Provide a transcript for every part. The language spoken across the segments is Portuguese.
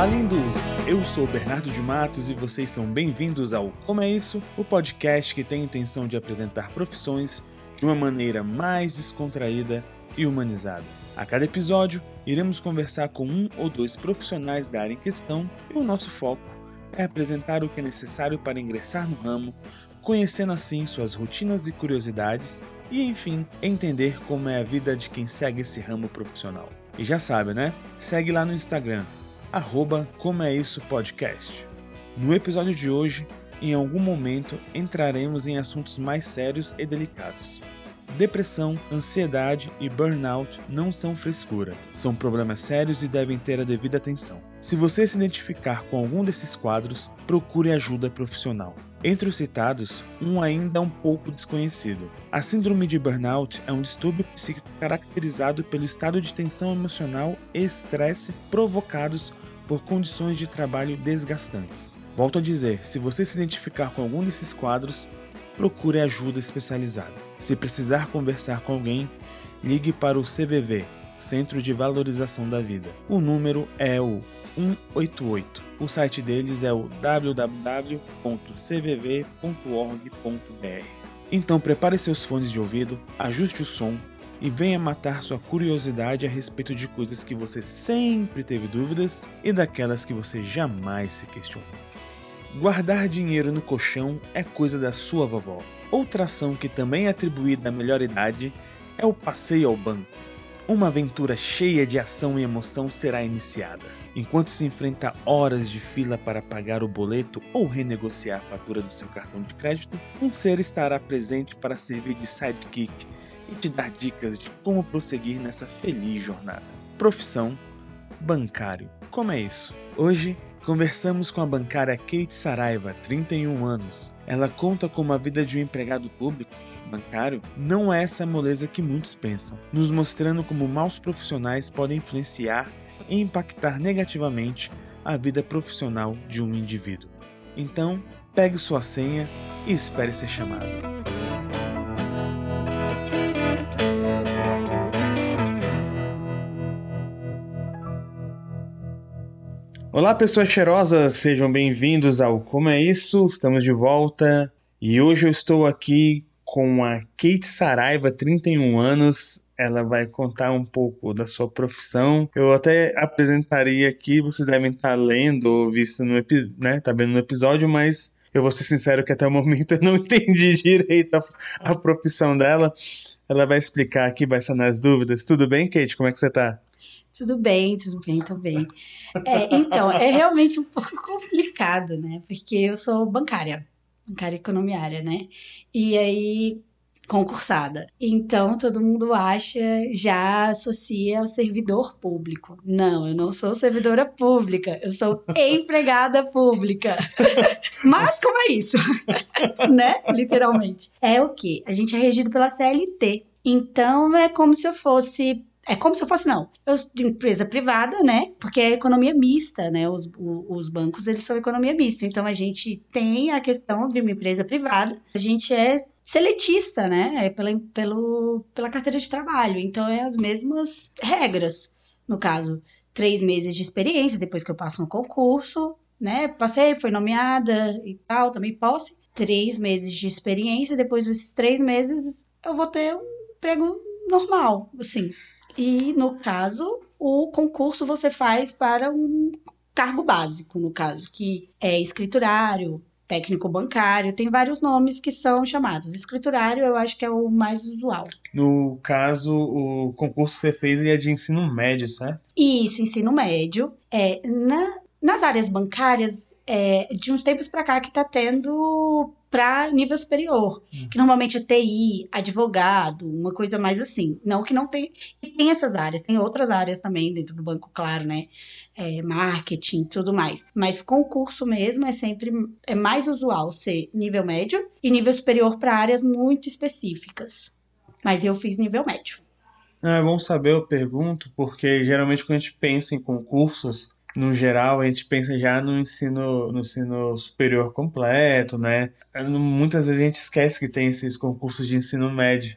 Olá, lindos! Eu sou Bernardo de Matos e vocês são bem-vindos ao Como é Isso, o podcast que tem a intenção de apresentar profissões de uma maneira mais descontraída e humanizada. A cada episódio, iremos conversar com um ou dois profissionais da área em questão e o nosso foco é apresentar o que é necessário para ingressar no ramo, conhecendo assim suas rotinas e curiosidades e, enfim, entender como é a vida de quem segue esse ramo profissional. E já sabe, né? Segue lá no Instagram, arroba Como é Isso Podcast. No episódio de hoje, em algum momento, entraremos em assuntos mais sérios e delicados. Depressão, ansiedade e burnout não são frescura, são problemas sérios e devem ter a devida atenção. Se você se identificar com algum desses quadros, procure ajuda profissional. Entre os citados, um ainda é um pouco desconhecido. A síndrome de burnout é um distúrbio psíquico caracterizado pelo estado de tensão emocional e estresse provocados por condições de trabalho desgastantes. Volto a dizer, se você se identificar com algum desses quadros, procure ajuda especializada. Se precisar conversar com alguém, ligue para o CVV, Centro de Valorização da Vida. O número é o 188. O site deles é o www.cvv.org.br. Então prepare seus fones de ouvido, ajuste o som e venha matar sua curiosidade a respeito de coisas que você sempre teve dúvidas e daquelas que você jamais se questionou. Guardar dinheiro no colchão é coisa da sua vovó. Outra ação que também é atribuída à melhor idade é o passeio ao banco. Uma aventura cheia de ação e emoção será iniciada. Enquanto se enfrenta horas de fila para pagar o boleto ou renegociar a fatura do seu cartão de crédito, um ser estará presente para servir de sidekick e te dar dicas de como prosseguir nessa feliz jornada. Profissão: bancário. Como é isso? Hoje Conversamos com a bancária Kate Saraiva, 31 anos. Ela conta como a vida de um empregado público bancário não é essa moleza que muitos pensam, nos mostrando como maus profissionais podem influenciar e impactar negativamente a vida profissional de um indivíduo. Então, pegue sua senha e espere ser chamado. Olá, pessoas cheirosas, sejam bem-vindos ao Como é Isso? Estamos de volta e hoje eu estou aqui com a Kate Saraiva, 31 anos. Ela vai contar um pouco da sua profissão. Eu até apresentaria aqui, vocês devem estar lendo ou visto no, né, tá vendo no episódio, mas eu vou ser sincero que até o momento eu não entendi direito a, a profissão dela. Ela vai explicar aqui, vai sanar as dúvidas. Tudo bem, Kate? Como é que você está? Tudo bem, tudo bem, bem. É, então, é realmente um pouco complicado, né? Porque eu sou bancária, bancária economiária, né? E aí, concursada. Então, todo mundo acha, já associa ao servidor público. Não, eu não sou servidora pública, eu sou empregada pública. Mas como é isso? né? Literalmente. É o quê? A gente é regido pela CLT. Então, é como se eu fosse é como se eu fosse, não, eu, de empresa privada, né? Porque é economia mista, né? Os, os bancos, eles são economia mista. Então, a gente tem a questão de uma empresa privada. A gente é seletista, né? É pela, pelo, pela carteira de trabalho. Então, é as mesmas regras. No caso, três meses de experiência depois que eu passo no concurso, né? Passei, foi nomeada e tal, também posse. Três meses de experiência, depois desses três meses eu vou ter um emprego normal, assim. E, no caso, o concurso você faz para um cargo básico, no caso, que é escriturário, técnico bancário, tem vários nomes que são chamados. Escriturário eu acho que é o mais usual. No caso, o concurso que você fez é de ensino médio, certo? Isso, ensino médio. É, na, nas áreas bancárias, é, de uns tempos para cá que está tendo para nível superior, hum. que normalmente é TI, advogado, uma coisa mais assim. Não que não tem. E tem essas áreas, tem outras áreas também dentro do banco, claro, né? É, marketing, tudo mais. Mas concurso mesmo é sempre é mais usual ser nível médio e nível superior para áreas muito específicas. Mas eu fiz nível médio. É bom saber, eu pergunto, porque geralmente quando a gente pensa em concursos, no geral, a gente pensa já no ensino, no ensino superior completo, né? Muitas vezes a gente esquece que tem esses concursos de ensino médio.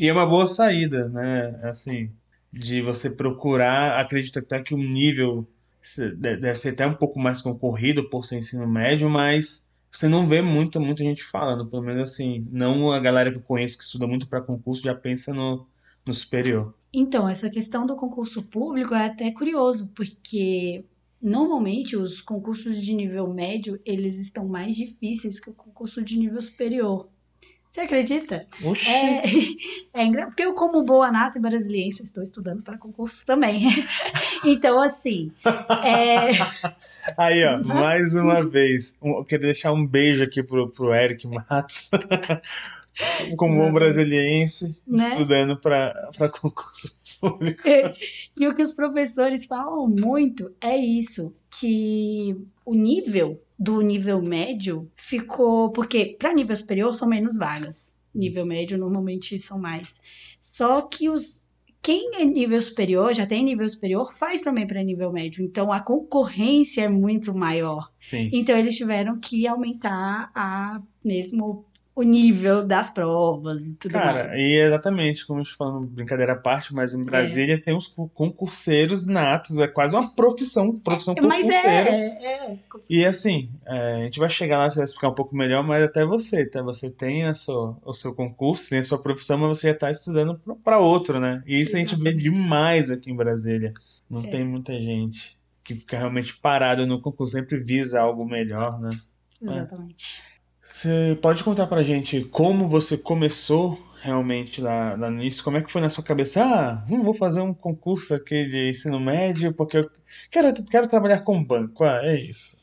E é uma boa saída, né? Assim, de você procurar, acredito até que um nível deve ser até um pouco mais concorrido por ser ensino médio, mas você não vê muita, muita gente falando, pelo menos assim, não a galera que eu conheço que estuda muito para concurso já pensa no, no superior. Então, essa questão do concurso público é até curioso, porque normalmente os concursos de nível médio, eles estão mais difíceis que o concurso de nível superior. Você acredita? Oxi. É, é porque eu, como boa nata e brasiliense, estou estudando para concurso também. então, assim. É... Aí, ó, mais uma vez, eu queria deixar um beijo aqui pro, pro Eric Matos. como bom brasiliense, né? estudando para concurso público. E, e o que os professores falam muito é isso, que o nível do nível médio ficou. Porque para nível superior são menos vagas. Nível médio normalmente são mais. Só que os. Quem é nível superior, já tem nível superior, faz também para nível médio. Então a concorrência é muito maior. Sim. Então eles tiveram que aumentar a mesmo o nível das provas e tudo Cara, mais. e exatamente, como a gente falando, brincadeira à parte, mas em Brasília é. tem os concurseiros natos, é quase uma profissão, profissão concurseira. Mas é, é, E assim, é, a gente vai chegar lá, você vai explicar um pouco melhor, mas até você, tá? Você tem a sua, o seu concurso, tem a sua profissão, mas você já está estudando para outro, né? E isso exatamente. a gente vê demais aqui em Brasília. Não é. tem muita gente que fica realmente parado no concurso, sempre visa algo melhor, né? Exatamente. Você pode contar pra gente como você começou realmente lá, lá no início? Como é que foi na sua cabeça? Ah, hum, vou fazer um concurso aqui de ensino médio porque eu quero, quero trabalhar com banco. Ah, é isso.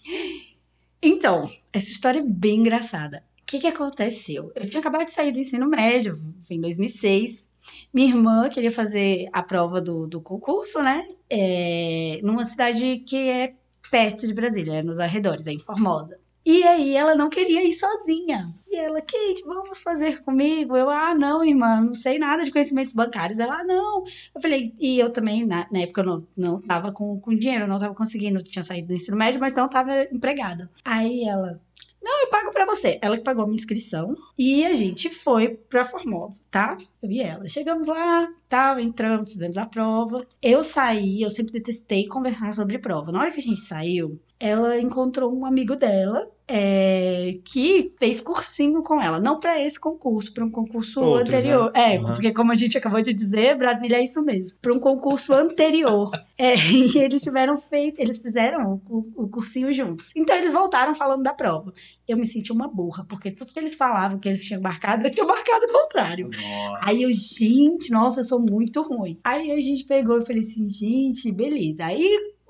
Então, essa história é bem engraçada. O que, que aconteceu? Eu tinha acabado de sair do ensino médio, em 2006. Minha irmã queria fazer a prova do, do concurso, né? É, numa cidade que é perto de Brasília, é nos arredores, é em Formosa. E aí ela não queria ir sozinha. E ela, Kate, vamos fazer comigo? Eu, ah, não, irmã, não sei nada de conhecimentos bancários. Ela, ah, não. Eu falei, e eu também, na, na época, eu não, não tava com, com dinheiro, eu não tava conseguindo, tinha saído do ensino médio, mas não tava empregada. Aí ela, não, eu pago para você. Ela que pagou a minha inscrição. E a gente foi pra Formosa, tá? Eu e ela. Chegamos lá, tal, entramos, fizemos a prova. Eu saí, eu sempre detestei conversar sobre prova. Na hora que a gente saiu, ela encontrou um amigo dela é, que fez cursinho com ela. Não para esse concurso, para um concurso Outros, anterior. Né? É, uhum. porque como a gente acabou de dizer, Brasília é isso mesmo. Para um concurso anterior. é, e eles tiveram feito, eles fizeram o, o, cursinho juntos. Então eles voltaram falando da prova. Eu me senti uma burra, porque tudo que eles falavam que eles tinham marcado, eu tinha marcado o contrário. Nossa. Aí eu, gente, nossa, eu sou muito ruim. Aí a gente pegou e falei assim, gente, beleza. Aí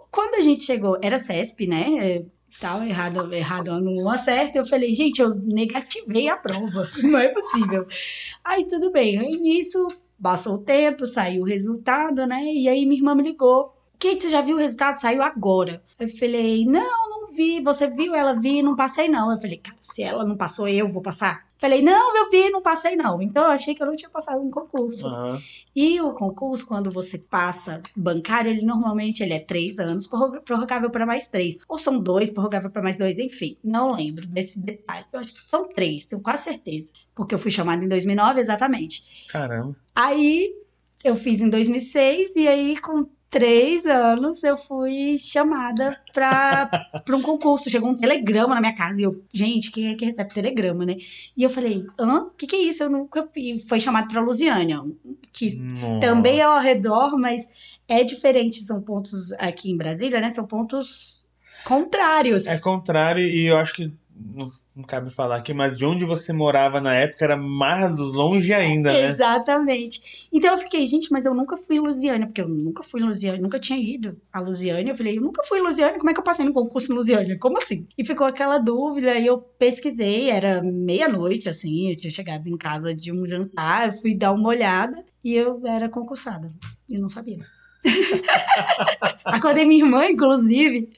quando a gente chegou, era CESP, né? Tal, errado, errado no acerto. Eu falei, gente, eu negativei a prova. Não é possível. Aí tudo bem. Aí nisso, passou o tempo, saiu o resultado, né? E aí minha irmã me ligou. Kate, você já viu o resultado? Saiu agora. Eu falei, não, não vi. Você viu? Ela vi, não passei não. Eu falei, cara, se ela não passou, eu vou passar. Falei, não, eu vi, não passei não. Então eu achei que eu não tinha passado no concurso. Uhum. E o concurso, quando você passa bancário, ele normalmente ele é três anos, prorrogável para mais três. Ou são dois, prorrogável para mais dois, enfim. Não lembro desse detalhe. Eu acho que são três, tenho quase certeza. Porque eu fui chamada em 2009, exatamente. Caramba. Aí eu fiz em 2006 e aí com três anos eu fui chamada para um concurso. Chegou um telegrama na minha casa e eu, gente, quem é que recebe telegrama, né? E eu falei, hã? O que, que é isso? Eu nunca fui. Foi chamado para Lusiânia, que Nossa. também é ao redor, mas é diferente. São pontos aqui em Brasília, né? São pontos contrários. É contrário e eu acho que não cabe falar aqui, mas de onde você morava na época era mais longe ainda, né? Exatamente. Então eu fiquei, gente, mas eu nunca fui em Lusiânia, porque eu nunca fui em Lusiânia, nunca tinha ido a Lusiânia. Eu falei, eu nunca fui em Lusiânia, como é que eu passei no concurso em Lusiânia? Como assim? E ficou aquela dúvida, e eu pesquisei, era meia-noite, assim, eu tinha chegado em casa de um jantar, eu fui dar uma olhada e eu era concursada. E não sabia. Acordei minha irmã, inclusive.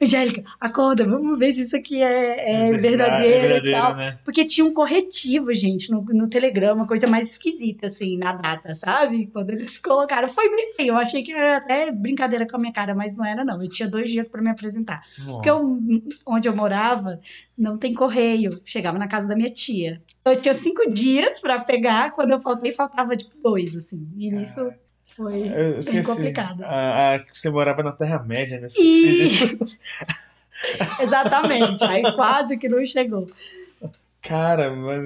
Angélica, acorda, vamos ver se isso aqui é, é, é verdadeiro, é verdadeiro e tal. Né? Porque tinha um corretivo, gente, no, no telegrama, coisa mais esquisita, assim, na data, sabe? Quando eles colocaram. Foi bem feio. Eu achei que era até brincadeira com a minha cara, mas não era, não. Eu tinha dois dias para me apresentar. Nossa. Porque eu, onde eu morava, não tem correio. Chegava na casa da minha tia. Eu tinha cinco dias para pegar, quando eu faltei, faltava tipo dois, assim. E nisso Foi Eu bem complicado. A, a- você morava na Terra-média, né? E... Exatamente, aí quase que não chegou. Cara, mas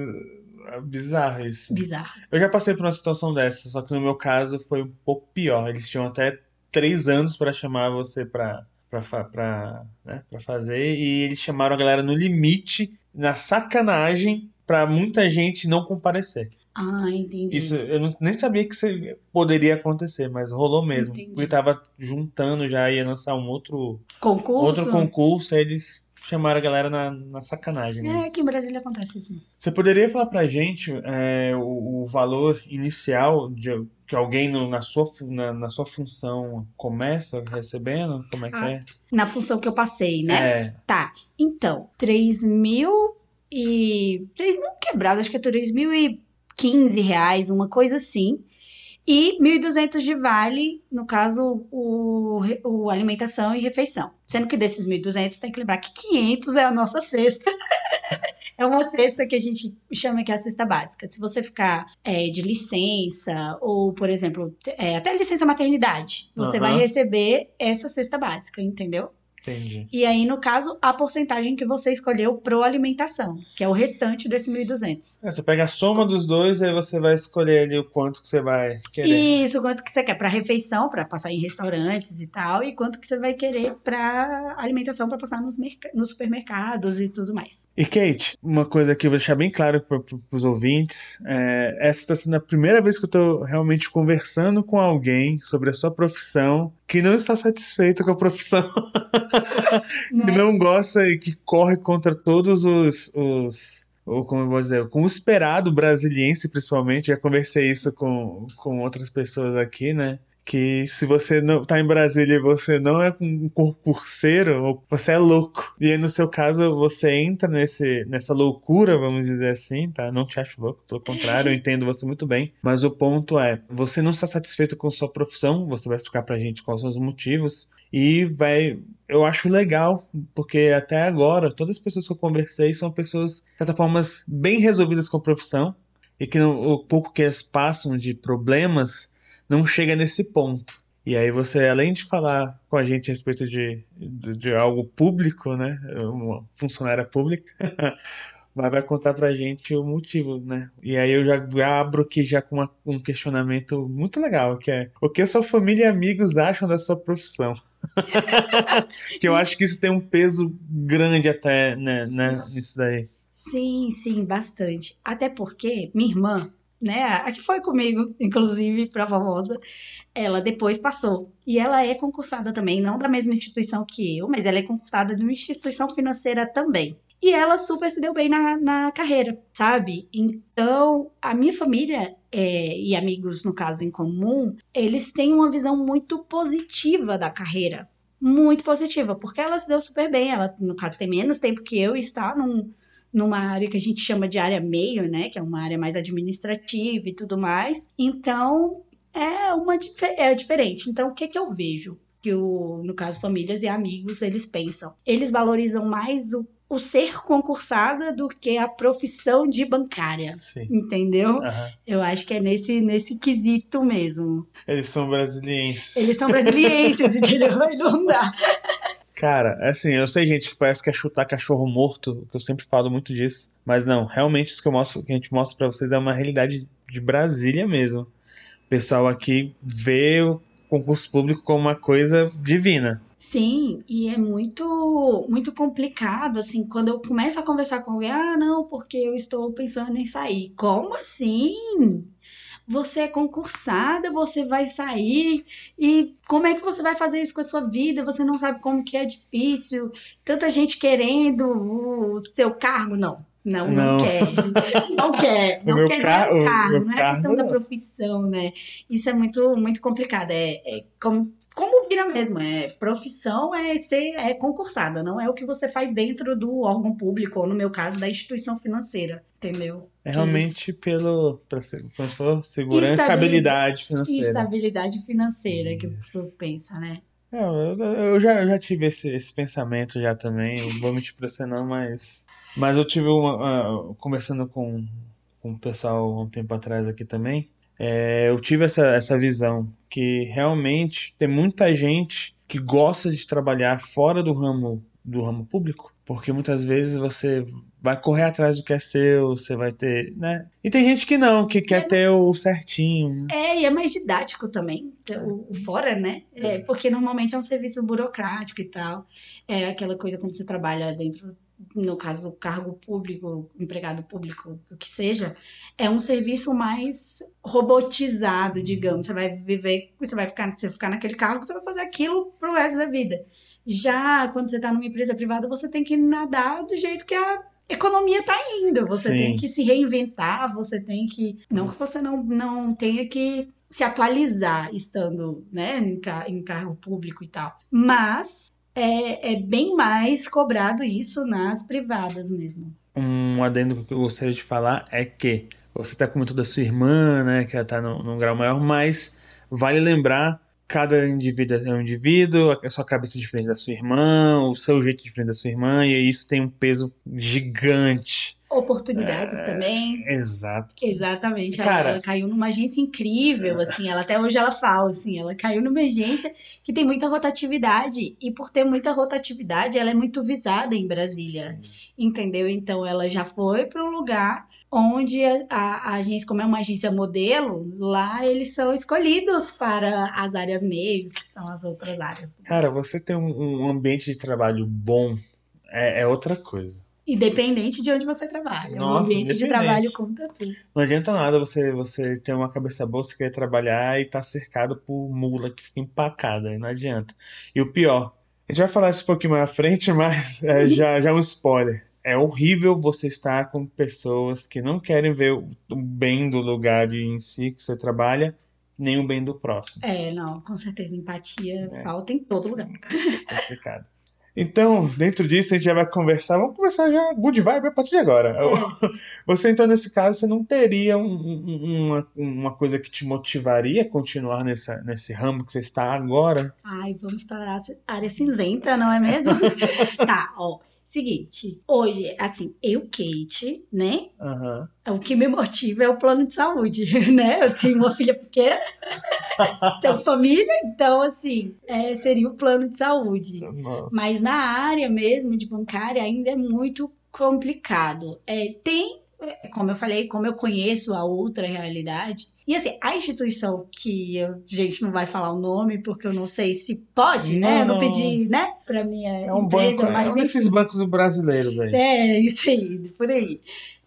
é bizarro isso. Bizarro. Eu já passei por uma situação dessa, só que no meu caso foi um pouco pior. Eles tinham até três anos pra chamar você pra, pra, pra, né, pra fazer, e eles chamaram a galera no limite, na sacanagem, pra muita gente não comparecer. Ah, entendi. Isso eu não- nem sabia que isso poderia acontecer, mas rolou mesmo. Entendi. Porque tava juntando já, ia lançar um outro, Concurso? outro concurso, aí eles chamaram a galera na, na sacanagem. né? É, aqui em Brasília acontece isso. Você poderia falar pra gente é, o, o valor inicial de, que alguém no- na sua, na, na sua função começa recebendo? Como é que Ah, é? Na função que eu passei, né? É, Tá, então, 3 mil e... 3 mil quebrado, acho que é 3.015 reais, uma coisa assim. E 1.200 de vale, no caso, o, o alimentação e refeição. Sendo que desses 1.200 tem que lembrar que 500 é a nossa cesta. É uma cesta que a gente chama que é a cesta básica. Se você ficar é, de licença, ou, por exemplo, é, até licença maternidade, você Aham. vai receber essa cesta básica, entendeu? Entendi. E aí, no caso, a porcentagem que você escolheu pro alimentação, que é o restante desse 1.200. É, você pega a soma dos dois, aí você vai escolher ali o quanto que você vai querer. Isso, quanto que você quer para refeição, para passar em restaurantes e tal, e quanto que você vai querer para alimentação, para passar nos, nos supermercados e tudo mais. E Kate, uma coisa que eu vou deixar bem claro para os ouvintes, é, essa está sendo a primeira vez que eu estou realmente conversando com alguém sobre a sua profissão que não está satisfeito com a profissão, que Né? não gosta e que corre contra todos os, os ou como eu vou dizer, com o esperado brasiliense principalmente, já conversei isso com, com outras pessoas aqui, né? Que se você não tá em Brasília e você não é um concurseiro, você é louco. E aí, no seu caso, você entra nesse, nessa loucura, vamos dizer assim, tá? Não te acho louco, pelo contrário, eu entendo você muito bem. Mas o ponto é, você não está satisfeito com sua profissão, você vai explicar pra gente quais são os motivos. E vai. Eu acho legal, porque até agora, todas as pessoas que eu conversei são pessoas, de certa forma, bem resolvidas com a profissão. E que o pouco que elas passam de problemas não chega nesse ponto. E aí você, além de falar com a gente a respeito de, de, de algo público, né? Uma funcionária pública, mas vai contar pra gente o motivo, né? E aí eu já, já abro aqui já com uma- um questionamento muito legal, que é o que a sua família e amigos acham da sua profissão? que eu acho que isso tem um peso grande até né, né, nisso daí. Sim, sim, bastante. Até porque minha irmã, né, a que foi comigo, inclusive, pra famosa, ela depois passou. E ela é concursada também, não da mesma instituição que eu, mas ela é concursada de uma instituição financeira também. E ela super se deu bem na, na carreira, sabe? Então, a minha família é, e amigos, no caso, em comum, eles têm uma visão muito positiva da carreira. Muito positiva, porque ela se deu super bem. Ela, no caso, tem menos tempo que eu e está num, numa área que a gente chama de área meio, né? Que é uma área mais administrativa e tudo mais. Então, é uma é diferente. Então, o que que eu vejo? Que o, no caso, famílias e amigos, eles pensam. Eles valorizam mais o, o ser concursada do que a profissão de bancária. Sim. Entendeu? Aham. Eu acho que é nesse, nesse quesito mesmo. Eles são brasilienses. Eles são brasilienses, entendeu? Aí não dá. Cara, assim, eu sei, gente, que parece que é chutar cachorro morto, que eu sempre falo muito disso. Mas não, realmente isso que eu mostro, que a gente mostra pra vocês é uma realidade de Brasília mesmo. O pessoal aqui vê o concurso público como uma coisa divina. Sim, e é muito muito complicado assim, quando eu começo a conversar com alguém, ah, não, porque eu estou pensando em sair. Como assim? Você é concursada, você vai sair e como é que você vai fazer isso com a sua vida? Você não sabe como que é difícil. Tanta gente querendo o seu cargo, não. Não, não, Não. quer. Não quer. Não quer car- o cargo, não é questão da não. profissão, né? Isso é muito, muito complicado. É, é como, como vira mesmo. É, profissão é ser é concursada, não é o que você faz dentro do órgão público, ou no meu caso, da instituição financeira. Entendeu? É realmente pelo, pela, se- como você falou, segurança e Estabilidade. estabilidade financeira. Estabilidade financeira que Isso. você pensa, né? É, eu, eu já, eu já tive esse, esse pensamento já também, eu vou mentir pra você não, mas, mas eu tive uma, ah, conversando com, com o pessoal há um tempo atrás aqui também, é, eu tive essa, essa visão que realmente tem muita gente que gosta de trabalhar fora do ramo do ramo público, porque muitas vezes você vai correr atrás do que é seu, você vai ter, né? E tem gente que não, que quer é, ter o certinho. Né? É, e é mais didático também, o, o fora, né? É, porque normalmente é um serviço burocrático e tal. É aquela coisa quando você trabalha dentro no caso do cargo público, empregado público, o que seja, é um serviço mais robotizado, digamos. Você vai viver, você vai ficar, você ficar naquele cargo, você vai fazer aquilo pro resto da vida. Já quando você está numa empresa privada, você tem que nadar do jeito que a economia está indo. Você Sim. tem que se reinventar, você tem que. Não que você não, não tenha que se atualizar estando né, em, em cargo público e tal. Mas é, é bem mais cobrado isso nas privadas mesmo. Um adendo que eu gostaria de falar é que você está comentando da sua irmã, né, que ela está num grau maior, mas vale lembrar cada indivíduo é um indivíduo, a sua cabeça é diferente da sua irmã, o seu jeito é diferente da sua irmã, e isso tem um peso gigante. Oportunidades é, também. Exato. Exatamente. Cara, ela, caiu numa agência incrível, assim, ela até hoje ela fala, assim, ela caiu numa agência que tem muita rotatividade, e por ter muita rotatividade, ela é muito visada em Brasília. Sim. Entendeu? Então ela já foi para um lugar onde a, a, agência, como é uma agência modelo, lá eles são escolhidos para as áreas meios, que são as outras áreas. Cara, você ter um, um ambiente de trabalho bom é, é, outra coisa. Independente de onde você trabalha. Nossa, o ambiente de trabalho conta tudo. Não adianta nada você, você ter uma cabeça boa, você quer trabalhar e tá cercado por mula que fica empacada. Não adianta. E o pior, a gente vai falar isso um pouquinho mais à frente, mas é, já, já é um spoiler é horrível você estar com pessoas que não querem ver o bem do lugar em si que você trabalha, nem o bem do próximo. É, não, com certeza. Empatia é. falta em todo lugar. É complicado. Então, dentro disso, a gente já vai conversar. Vamos conversar já good vibe a partir de agora. É. Você, então, nesse caso, você não teria um, uma, uma coisa que te motivaria a continuar nessa, nesse ramo que você está agora? Ai, vamos para a área cinzenta, não é mesmo? tá, ó. Seguinte, hoje, assim, eu, Kate, né? Uhum. O que me motiva é o plano de saúde, né? Eu tenho uma filha pequena, tenho família, então, assim, é, seria o plano de saúde. Nossa. Mas na área mesmo de bancária ainda é muito complicado. É, tem como eu falei, como eu conheço a outra realidade. E assim, a instituição que a gente não vai falar o nome, porque eu não sei se pode, não, né? Eu não, pedi, né, para minha é um empresa, banco, mas é um desses bancos brasileiros aí. É, isso aí, por aí.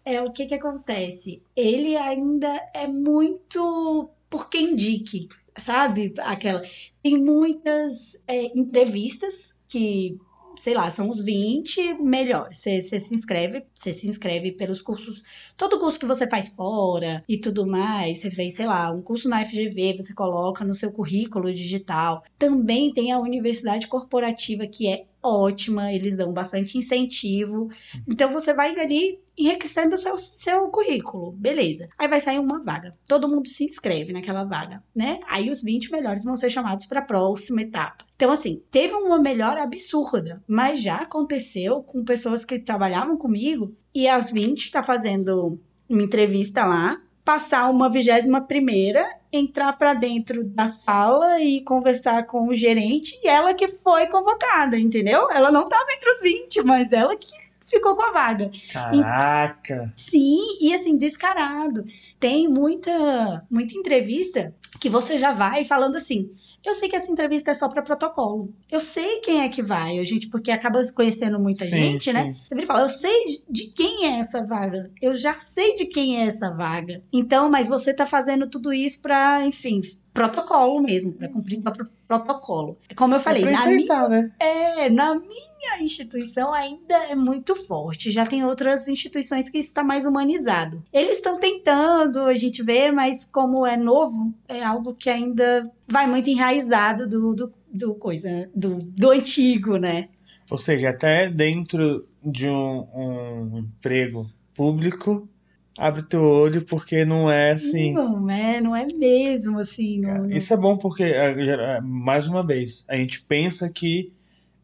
É o que que acontece? Ele ainda é muito por quem indique, sabe? Aquela tem muitas é, entrevistas que sei lá, são os 20 melhores. Você se inscreve, você se inscreve pelos cursos, todo curso que você faz fora e tudo mais. Você fez, sei lá, um curso na FGV, você coloca no seu currículo digital. Também tem a universidade corporativa, que é ótima, eles dão bastante incentivo. Então você vai ali enriquecendo o seu, seu currículo, beleza. Aí vai sair uma vaga. Todo mundo se inscreve naquela vaga, né? Aí os 20 melhores vão ser chamados para a próxima etapa. Então, assim, teve uma melhora absurda, mas já aconteceu com pessoas que trabalhavam comigo e as 20 tá fazendo uma entrevista lá, passar uma vigésima primeira, entrar para dentro da sala e conversar com o gerente e ela que foi convocada, entendeu? Ela não estava entre os 20, mas ela que ficou com a vaga. Caraca! E, sim, e assim, descarado. Tem muita, muita entrevista que você já vai falando assim: eu sei que essa entrevista é só para protocolo. Eu sei quem é que vai, a gente, porque acaba conhecendo muita sim, gente, né? sim. né? Você vira e fala: eu sei de quem é essa vaga. Eu já sei de quem é essa vaga. Então, mas você tá fazendo tudo isso para, enfim, protocolo mesmo, para cumprir o protocolo. Como eu falei, na minha, né? é, na minha instituição ainda é muito forte. Já tem outras instituições que está mais humanizado. Eles estão tentando, a gente vê, mas como é novo, é algo que ainda vai muito enraizado do, do, do coisa do, do antigo, né? Ou seja, até dentro de um, um emprego público abre teu olho porque não é assim. Não é, não é mesmo assim. Não, Isso é bom porque, é, é, mais uma vez, a gente pensa que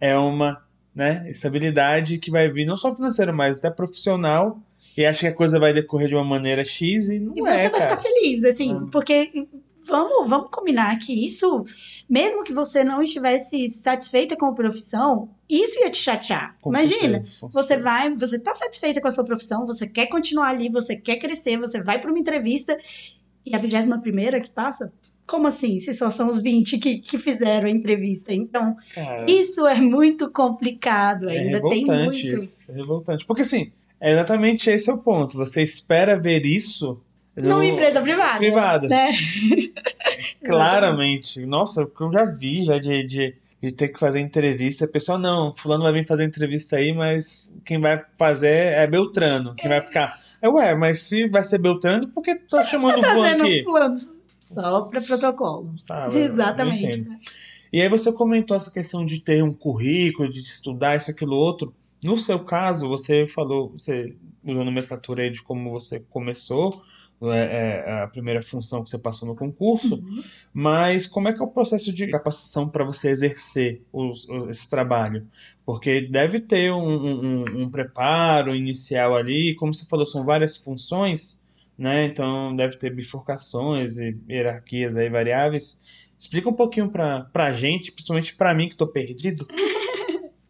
é uma né, estabilidade que vai vir não só financeira, mas até profissional. e acha que a coisa vai decorrer de uma maneira X e não E é, você vai cara. ficar feliz, assim, porque vamos, vamos combinar que isso, mesmo que você não estivesse satisfeita com a profissão, isso ia te chatear. Com Imagina, certeza, você vai, você tá satisfeita com a sua profissão, você quer continuar ali, você quer crescer, você vai para uma entrevista e a 21 primeira que passa? Como assim? Se só são os 20 que, que fizeram a entrevista. Então, Cara, isso é muito complicado. é Ainda tem muito. isso. É revoltante. Porque assim, é exatamente esse é o ponto. Você espera ver isso Numa no- empresa privada. privada. Né? Claramente. Nossa, o que eu já vi já de, de, de ter que fazer entrevista. A pessoa, não, fulano vai vir fazer entrevista aí, mas quem vai fazer é Beltrano. Quem vai ficar. É, ué, mas se vai ser Beltrano, por que tu tá chamando o fulano aqui? fulano só para protocolo. Sabe? Eu não Exatamente. E aí você comentou essa questão de ter um currículo, de estudar isso, aquilo, outro. No seu caso, você falou, você usou nomenclatura aí de como você começou, é, é, a primeira função que você passou no concurso, Uhum. mas como é que é o processo de capacitação para você exercer os- esse trabalho? Porque deve ter um, um- um- preparo inicial ali, como você falou, são várias funções, né? Então deve ter bifurcações e hierarquias aí variáveis. Explica um pouquinho pra, pra gente, principalmente pra mim que tô perdido.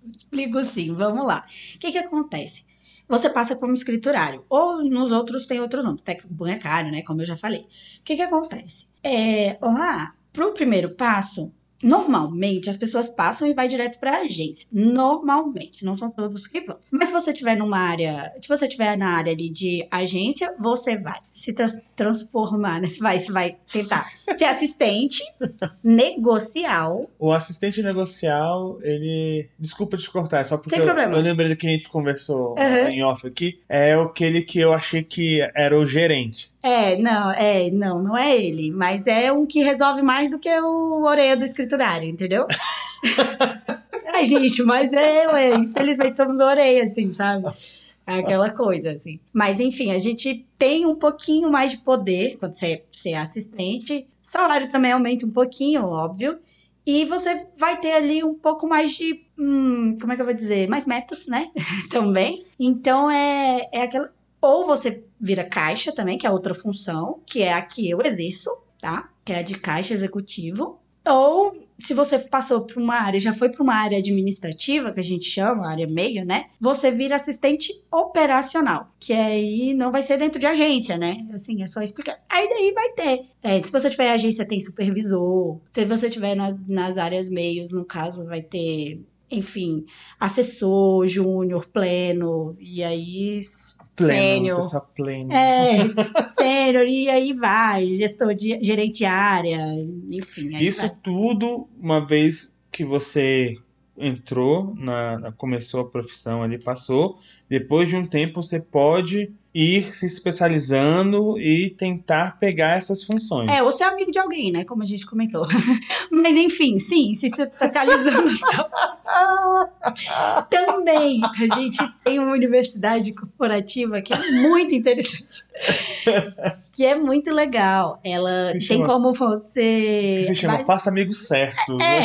Explico sim, vamos lá. O que que acontece? Você passa como escriturário, ou nos outros tem outros nomes, técnico bancário, né, como eu já falei. O que que acontece? É, lá, pro primeiro passo, normalmente as pessoas passam e vai direto para a agência. Normalmente, não são todos que vão. Mas se você estiver numa área, se você estiver na área ali de agência, você vai se trans- transformar, né? Você vai, vai tentar ser assistente negocial O assistente negocial, ele. Desculpa te cortar, é só porque eu, eu lembrei do que a gente conversou Uhum. em off aqui. É aquele que eu achei que era o gerente. É, não, é, não, não é ele, mas é um que resolve mais do que o orelha do entendeu? Ai, gente, mas é, ué, infelizmente somos orelha, assim, sabe? É aquela coisa, assim. Mas, enfim, a gente tem um pouquinho mais de poder quando você, você é assistente. Salário também aumenta um pouquinho, óbvio. E você vai ter ali um pouco mais de. hum, como é que eu vou dizer? Mais metas, né? também. Então é, é aquela. Ou você vira caixa também, que é outra função, que é a que eu exerço, tá? Que é a de caixa executivo. Ou se você passou por uma área, já foi para uma área administrativa, que a gente chama, área meio, né? Você vira assistente operacional, que aí não vai ser dentro de agência, né? Assim, é só explicar. Aí daí vai ter. É, se você tiver agência, tem supervisor. Se você tiver nas, nas áreas meios, no caso, vai ter, enfim, assessor, júnior, pleno, e aí Pleno, sênior. pessoa plena. É, sênior, e aí vai, gestor de gerente área, enfim. Isso vai. tudo, uma vez que você entrou, na- começou a profissão ali, passou, depois de um tempo você pode ir se especializando e tentar pegar essas funções. É, ou ser amigo de alguém, né? Como a gente comentou. Mas enfim, sim, se especializando. Também a gente tem uma universidade corporativa que é muito interessante. Que é muito legal. Ela Se tem chama- como você. Que se chama vai- Faça Amigos Certos. né?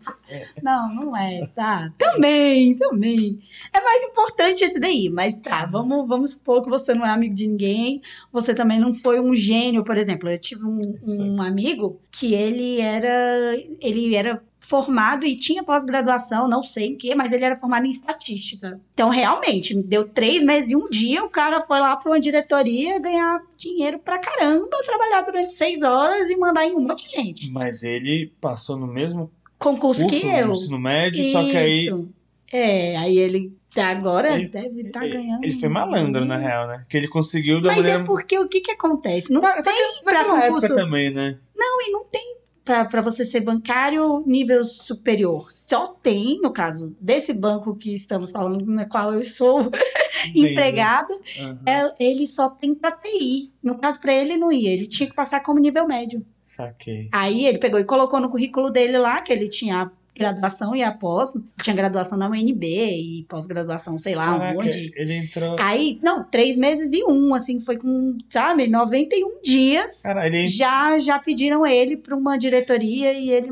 Não, não é, tá? Também, também. É mais importante esse daí, mas tá, vamos, vamos supor que você não é amigo de ninguém, você também não foi um gênio, por exemplo. Eu tive um, um amigo que ele era, ele era formado e tinha pós-graduação, não sei em que, mas ele era formado em estatística. Então, realmente, deu três meses e um dia o cara foi lá para uma diretoria ganhar dinheiro pra caramba, trabalhar durante seis horas e mandar em um monte de gente. Mas ele passou no mesmo Concurso curso que eu. ensino médio, só que aí Isso. É, aí ele tá agora Ele- deve estar ele, ganhando. ele foi malandro, na real, né? Que ele conseguiu da Mas maneira... é porque o que que acontece? Não Na- tem pra concurso. também, né? Não, e não tem pra pra você ser bancário nível superior. Só tem, no caso desse banco que estamos falando, no qual eu sou empregada, Aham, é- ele só tem pra TI. No caso, pra ele não ia, ele tinha que passar como nível médio. Saquei. Aí ele pegou e colocou no currículo dele lá que ele tinha graduação e após, tinha graduação na UNB e pós-graduação, sei lá Caraca, onde. ele entrou... Aí, não, três meses e um, assim, foi com, sabe, 91 dias. Cara, ele Já, já pediram ele para uma diretoria e ele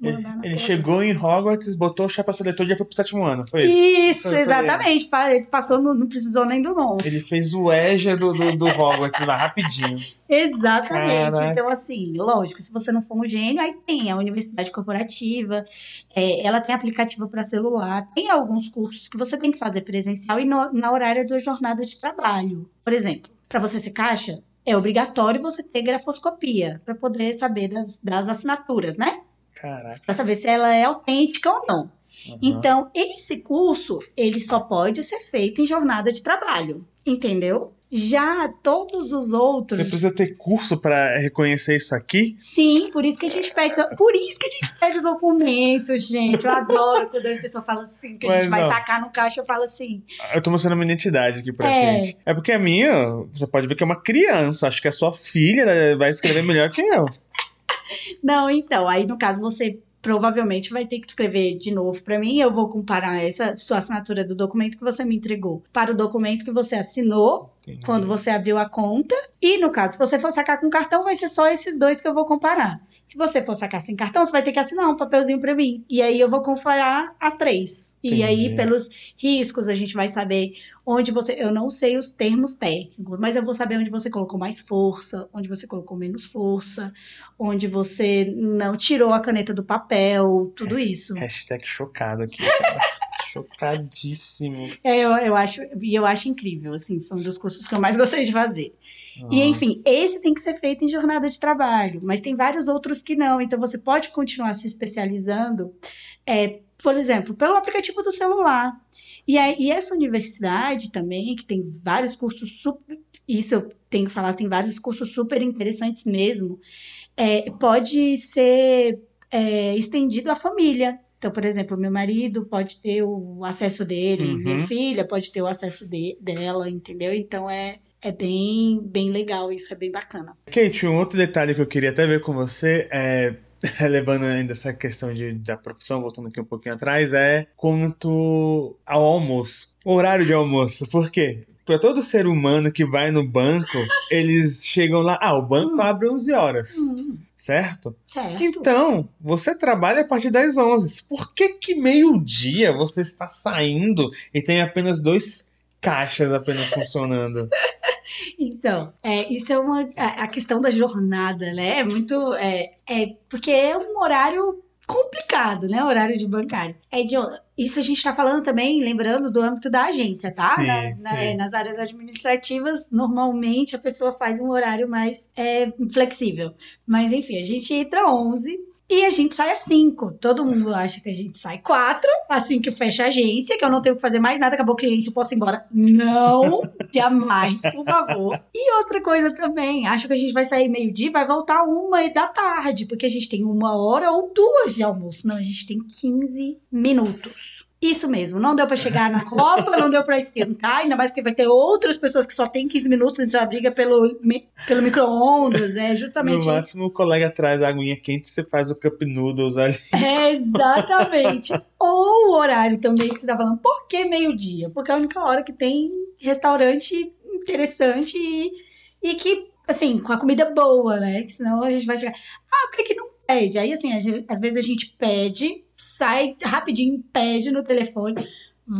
mandar na Ele porta. chegou em Hogwarts, botou o chapéu seletor e já foi pro sétimo ano, foi isso? Isso, Foi- exatamente. Ele passou, no- não precisou nem do nome. Ele fez o EJA do, do, do Hogwarts lá, rapidinho. Exatamente. Caraca. Então, assim, lógico, se você não for um gênio, aí tem a universidade corporativa, é, ela tem aplicativo para celular, tem alguns cursos que você tem que fazer presencial e no- na horária da jornada de trabalho. Por exemplo, para você ser caixa, é obrigatório você ter grafoscopia para poder saber das, das assinaturas, né? Caraca. Para saber se ela é autêntica ou não. Uhum. Então, esse curso, ele só pode ser feito em jornada de trabalho, entendeu? Já todos os outros. Você precisa ter curso pra reconhecer isso aqui? Sim, por isso que a gente pede. Por isso que a gente pede os documentos, gente. Eu adoro quando a pessoa fala assim, que a Mas gente vai não. sacar no caixa, eu falo assim. Eu tô mostrando a minha identidade aqui pra É. gente. É porque a minha, você pode ver que é uma criança. Acho que a sua filha vai escrever melhor que eu. Não, então, aí no caso você provavelmente vai ter que escrever de novo para mim. Eu vou comparar essa sua assinatura do documento que você me entregou para o documento que você assinou Entendi. quando você abriu a conta. E no caso, se você for sacar com cartão, vai ser só esses dois que eu vou comparar. Se você for sacar sem cartão, você vai ter que assinar um papelzinho para mim. E aí eu vou comparar as três. E Entendi. aí, pelos riscos, a gente vai saber onde você. Eu não sei os termos técnicos, mas eu vou saber onde você colocou mais força, onde você colocou menos força, onde você não tirou a caneta do papel, tudo isso. Hashtag chocado aqui. Chocadíssimo. É, eu, eu acho, e eu acho incrível, assim, foi um dos cursos que eu mais gostei de fazer. E Nossa. enfim, esse tem que ser feito em jornada de trabalho, mas tem vários outros que não. Então você pode continuar se especializando, é, por exemplo, pelo aplicativo do celular. E, e essa universidade também, que tem vários cursos super. Isso eu tenho que falar, tem vários cursos super interessantes mesmo. é, pode ser é, estendido à família. Então, por exemplo, meu marido pode ter o acesso dele, Uhum. minha filha pode ter o acesso de- dela, entendeu? Então é, é bem, bem legal, isso é bem bacana. Kate, um outro detalhe que eu queria até ver com você é. Levando ainda essa questão de, da profissão, voltando aqui um pouquinho atrás, é quanto ao almoço. O horário de almoço. Por quê? Para todo ser humano que vai no banco, eles chegam lá. Ah, o banco Hum. abre 11 horas, Hum, certo? certo. Então, você trabalha a partir das 11. Por que que meio-dia você está saindo e tem apenas dois caixas apenas funcionando? Então, é, isso é uma a, a questão da jornada, né? É muito é, é porque é um horário complicado, né? Horário de bancário. É de, isso a gente está falando também, lembrando do âmbito da agência, tá? Sim, Na- sim. nas áreas administrativas, normalmente a pessoa faz um horário mais é, flexível. Mas enfim, a gente entra 11 e a gente sai às 5. Todo mundo acha que a gente sai 4, assim que fecha a agência, que eu não tenho que fazer mais nada, acabou o cliente, eu posso ir embora. Não, jamais, por favor. E outra coisa também, acho que a gente vai sair meio-dia e vai voltar uma da tarde, porque a gente tem uma hora ou duas de almoço. Não, a gente tem 15 minutos. Isso mesmo, não deu pra chegar na Copa, não deu pra esquentar, ainda mais porque vai ter outras pessoas que só tem 15 minutos, então a briga pelo, pelo micro-ondas, é No justamente isso. máximo, o colega traz a aguinha quente e você faz o cup noodles ali. É, exatamente. Ou o horário também que você tá falando. Por que meio-dia? Porque é a única hora que tem restaurante interessante e, e que, assim, com a comida boa, né? Que senão a gente vai chegar. Ah, por que, que não pede? Aí, assim, gente- às vezes a gente pede, sai rapidinho, pede no telefone.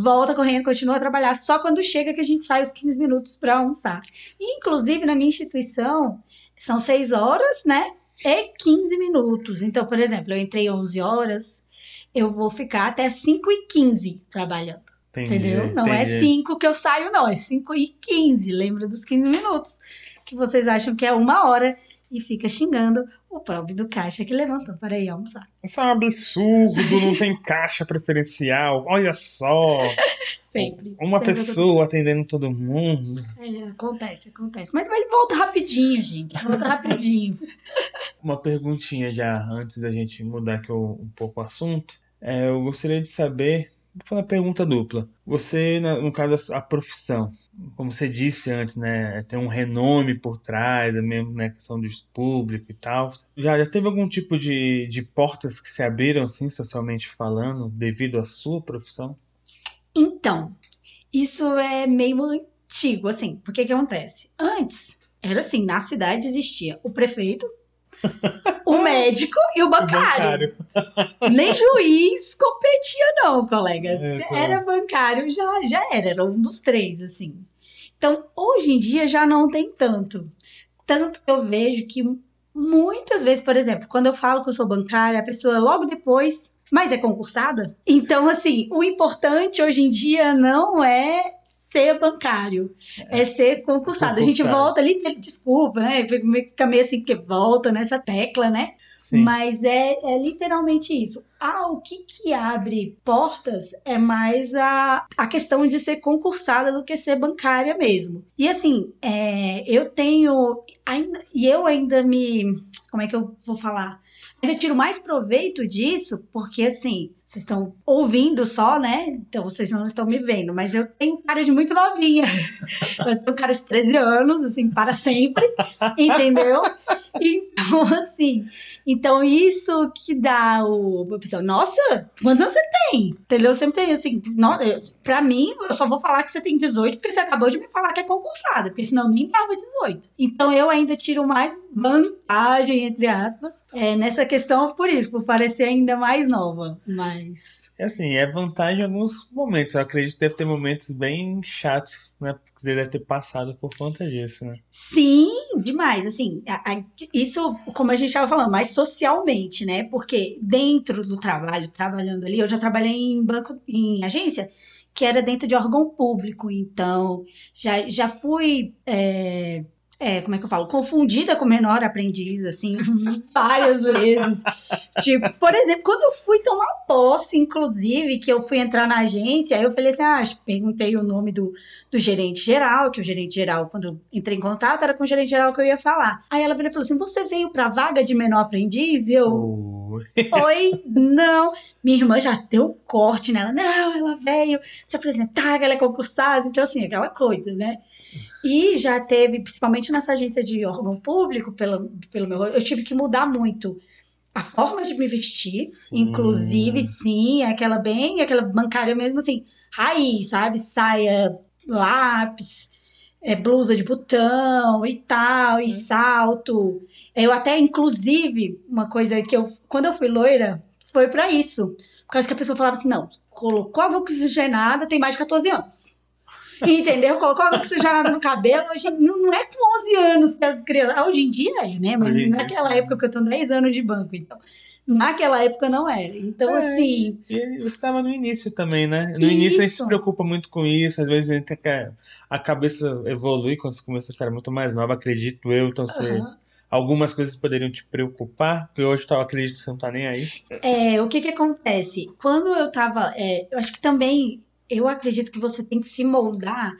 Volta correndo, continua a trabalhar. Só quando chega que a gente sai os 15 minutos para almoçar. Inclusive, na minha instituição, são 6 horas, né? é 15 minutos. Então, por exemplo, eu entrei 11 horas, eu vou ficar até 5 e 15 trabalhando, Entendi, entendeu? Não é entendi. 5 que eu saio, não, é 5 e 15. Lembra dos 15 minutos? Que vocês acham que é uma hora e fica xingando o pobre do caixa que levantou para ir almoçar. Isso é um absurdo, não tem caixa preferencial. Olha só, Sempre. uma Sempre pessoa atendendo todo mundo. É, acontece, acontece. Mas vai volta rapidinho, gente. Volta rapidinho. Uma perguntinha já antes da gente mudar aqui um pouco o assunto. É, eu gostaria de saber, foi uma pergunta dupla. Você, no caso, a profissão, como você disse antes, né, tem um renome por trás, é mesmo, né, questão de público e tal. Já, já teve algum tipo de, de portas que se abriram, assim, socialmente falando, devido à sua profissão? Então, isso é meio antigo, assim. Porque que acontece? Antes, era assim, na cidade existia o prefeito, o médico e o bancário. O bancário. Nem juiz competia, não, colega. É, tô- Era bancário, já, já era, era um dos três, assim. Então, hoje em dia já não tem tanto. Tanto que eu vejo que muitas vezes, por exemplo, quando eu falo que eu sou bancária, a pessoa logo depois, mas é concursada? Então, assim, o importante hoje em dia não é ser bancário, é, ser concursado. A gente volta ali, desculpa, né? Fica meio assim, porque volta nessa tecla, né? Sim. Mas é, é literalmente isso. Ah, o que, que abre portas é mais a, a questão de ser concursada do que ser bancária mesmo. E assim, é, eu tenho. Ainda, e eu ainda me. Como é que eu vou falar? Ainda tiro mais proveito disso, porque assim, vocês estão ouvindo só, né? Então vocês não estão me vendo, mas eu tenho cara de muito novinha. Eu tenho cara de 13 anos, assim, para sempre, entendeu? Então, assim, então isso que dá o. A pessoa, nossa, quantos anos você tem? Entendeu? Eu sempre tenho assim, no- pra mim, eu só vou falar que você tem 18 porque você acabou de me falar que é concursada, porque senão nem dava 18. Então eu ainda tiro mais vantagem, entre aspas, é, nessa questão por isso, por parecer ainda mais nova. Mas. É assim, é vantagem em alguns momentos. Eu acredito que deve ter momentos bem chatos, né? Porque você deve ter passado por conta disso, né? Sim, demais. Assim, a- a- isso, como a gente estava falando, mais socialmente, né? Porque dentro do trabalho, trabalhando ali, eu já trabalhei em banco, em agência, que era dentro de órgão público. Então, já, já fui. é, é, como é que eu falo? Confundida com menor aprendiz, assim, várias vezes. Tipo, por exemplo, quando eu fui tomar posse, inclusive, que eu fui entrar na agência, eu falei assim, ah, perguntei o nome do, do gerente geral, que o gerente geral, quando eu entrei em contato, era com o gerente geral que eu ia falar. Aí ela falou assim, você veio pra vaga de menor aprendiz? E eu, Oh, oi, não. Minha irmã já deu um corte nela, não, ela veio se apresentar, ela é concursada, então assim, aquela coisa, né? E já teve, principalmente nessa agência de órgão público, pelo, pelo meu, eu tive que mudar muito a forma de me vestir, Sim. inclusive, sim, aquela bem, aquela bancária mesmo, assim, raiz, sabe? Saia, lápis, é, blusa de botão e tal, e salto. Eu até, inclusive, uma coisa que eu, quando eu fui loira, foi pra isso. Por causa que a pessoa falava assim, não, colocou água oxigenada, tem mais de 14 anos. Entendeu? Colocou água oxigenada no cabelo, hoje não é com 11 anos que as crianças. Hoje em dia é, né? Mas naquela época, porque eu tenho 10 anos de banco, então. Naquela época não era. Então, É, assim. E você estava no início também, né? No início a gente se Isso. preocupa muito com isso, às vezes a, gente quer, a cabeça evolui quando você começa a ser muito mais nova, acredito eu, então você, aham. algumas coisas poderiam te preocupar, porque hoje eu acredito que você não tá nem aí. É, o que que acontece? Quando eu tava, é, eu acho que também, eu acredito que você tem que se moldar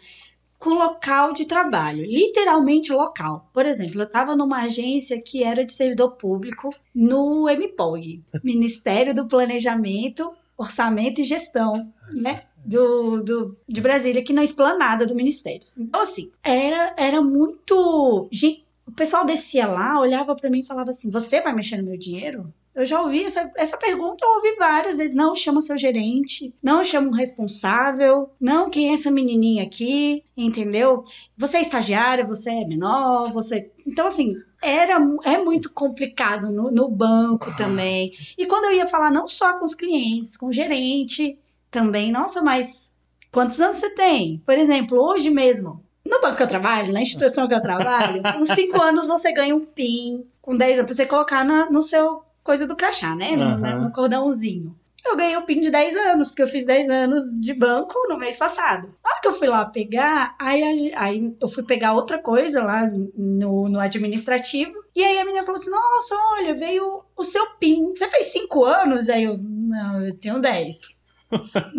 com local de trabalho, literalmente local. Por exemplo, eu estava numa agência que era de servidor público no MPOG, Ministério do Planejamento, Orçamento e Gestão, né? Do, do, de Brasília, aqui na esplanada do Ministério. Então, assim, era, era muito. Gente, o pessoal descia lá, olhava para mim e falava assim: Você vai mexer no meu dinheiro? Eu já ouvi essa, essa pergunta, eu ouvi várias vezes. Não chama seu gerente, não chama um responsável, não quem é essa menininha aqui, entendeu? Você é estagiária, você é menor, você. Então, assim, era, é muito complicado no, no banco também. E quando eu ia falar não só com os clientes, com o gerente também, nossa, mas quantos anos você tem? Por exemplo, hoje mesmo, no banco que eu trabalho, na instituição que eu trabalho, com 5 anos você ganha um PIN, com 10 anos, pra você colocar na- no seu coisa do crachá, né? No, Aham. no cordãozinho. Eu ganhei o PIN de 10 anos, porque eu fiz 10 anos de banco no mês passado. Na hora que eu fui lá pegar, aí, aí eu fui pegar outra coisa lá no, no administrativo. E aí a menina falou assim: Nossa, olha, veio o seu PIN. Você fez 5 anos? Aí eu, não, eu tenho 10.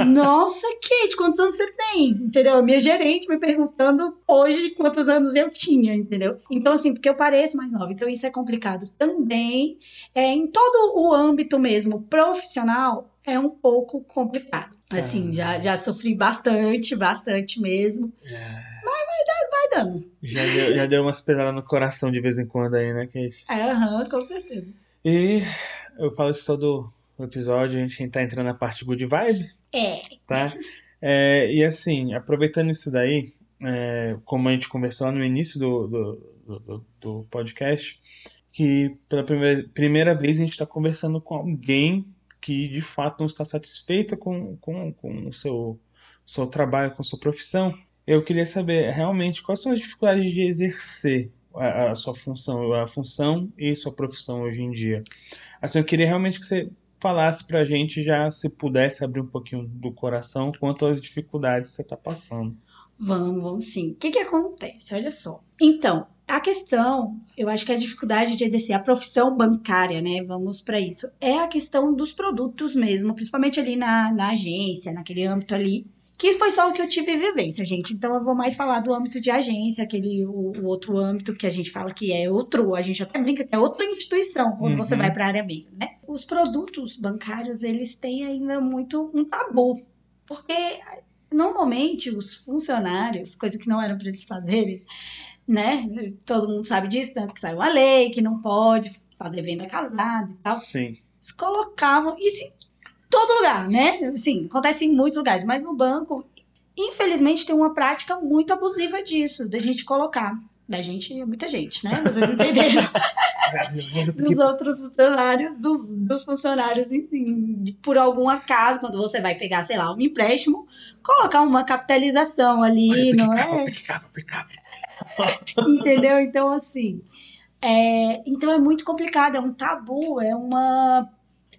Nossa, Kate, quantos anos você tem? Entendeu? A minha gerente me perguntando hoje quantos anos eu tinha, entendeu? Então, assim, porque eu pareço mais nova. Então, isso é complicado também. É, em todo o âmbito mesmo profissional, é um pouco complicado. Assim, já, já sofri bastante, bastante mesmo. Vai dando. Já deu, já deu umas pesadas no coração de vez em quando aí, né, Kate? É, com certeza. E eu falo isso todo episódio, a gente tá entrando na parte good vibe, É. tá? É, e assim, aproveitando isso daí, é, como a gente conversou lá no início do, do, do, do- do podcast, que pela primeira, primeira vez a gente está conversando com alguém que de fato não está satisfeita com, com, com o seu, seu trabalho, com a sua profissão. Eu queria saber realmente quais são as dificuldades de exercer a, a sua função, a função e sua profissão hoje em dia. Assim, eu queria realmente que você falasse pra gente já, se pudesse abrir um pouquinho do coração, quanto às dificuldades que você está passando. Vamos, vamos sim. O que, que acontece? Olha só. Então, a questão, eu acho que a dificuldade de exercer a profissão bancária, né? Vamos para isso, é a questão dos produtos mesmo, principalmente ali na, na agência, naquele âmbito ali. Que foi só o que eu tive vivência, gente. Então eu vou mais falar do âmbito de agência, aquele o, o outro âmbito que a gente fala que é outro, a gente até brinca que é outra instituição quando uhum. você vai para a área meio, né? Os produtos bancários, eles têm ainda muito um tabu. Porque normalmente os funcionários, coisa que não era para eles fazerem, né? Todo mundo sabe disso, tanto que saiu uma lei que não pode fazer venda casada e tal. Sim. Eles colocavam isso em todo lugar, né? Sim, acontece em muitos lugares, mas no banco, infelizmente, tem uma prática muito abusiva disso, da gente colocar. Da gente, muita gente, né? Vocês entenderam? dos outros funcionários, dos, dos funcionários, enfim, por algum acaso, quando você vai pegar, sei lá, um empréstimo, colocar uma capitalização ali, não é? Entendeu? Então, assim. É, então é muito complicado, é um tabu, é uma.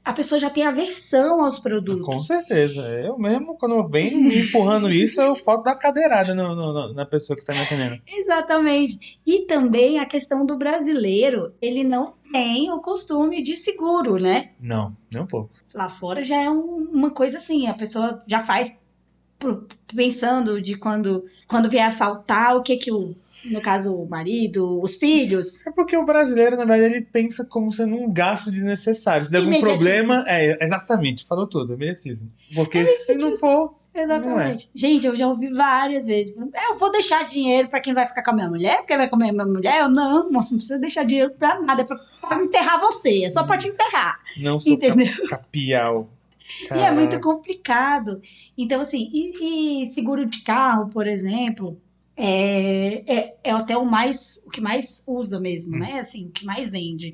A pessoa já tem aversão aos produtos. Com certeza. Eu mesmo, quando eu venho me empurrando isso, eu falto da cadeirada no, no, na pessoa que está me atendendo. Exatamente. E também a questão do brasileiro, ele não tem o costume de seguro, né? Não, nem um pouco. Lá fora já é um, uma coisa assim, a pessoa já faz pensando de quando, quando vier a faltar, o que que o no caso, o marido, os filhos. É porque o brasileiro, na verdade, ele pensa como sendo um gasto desnecessário. Se der algum problema, é, exatamente, falou tudo, imediatismo. Porque é se não for. É. Exatamente. É. Gente, eu já ouvi várias vezes. Eu vou deixar dinheiro para quem vai ficar com a minha mulher, porque vai comer a minha mulher. Eu não, moço, não precisa deixar dinheiro para nada, é pra, pra, enterrar você, é só para te enterrar. Não sou entendeu? capial. E é muito complicado. Então, assim, e, e seguro de carro, por exemplo, é, é, é até o mais o que mais usa mesmo, hum. né? Assim, o que mais vende.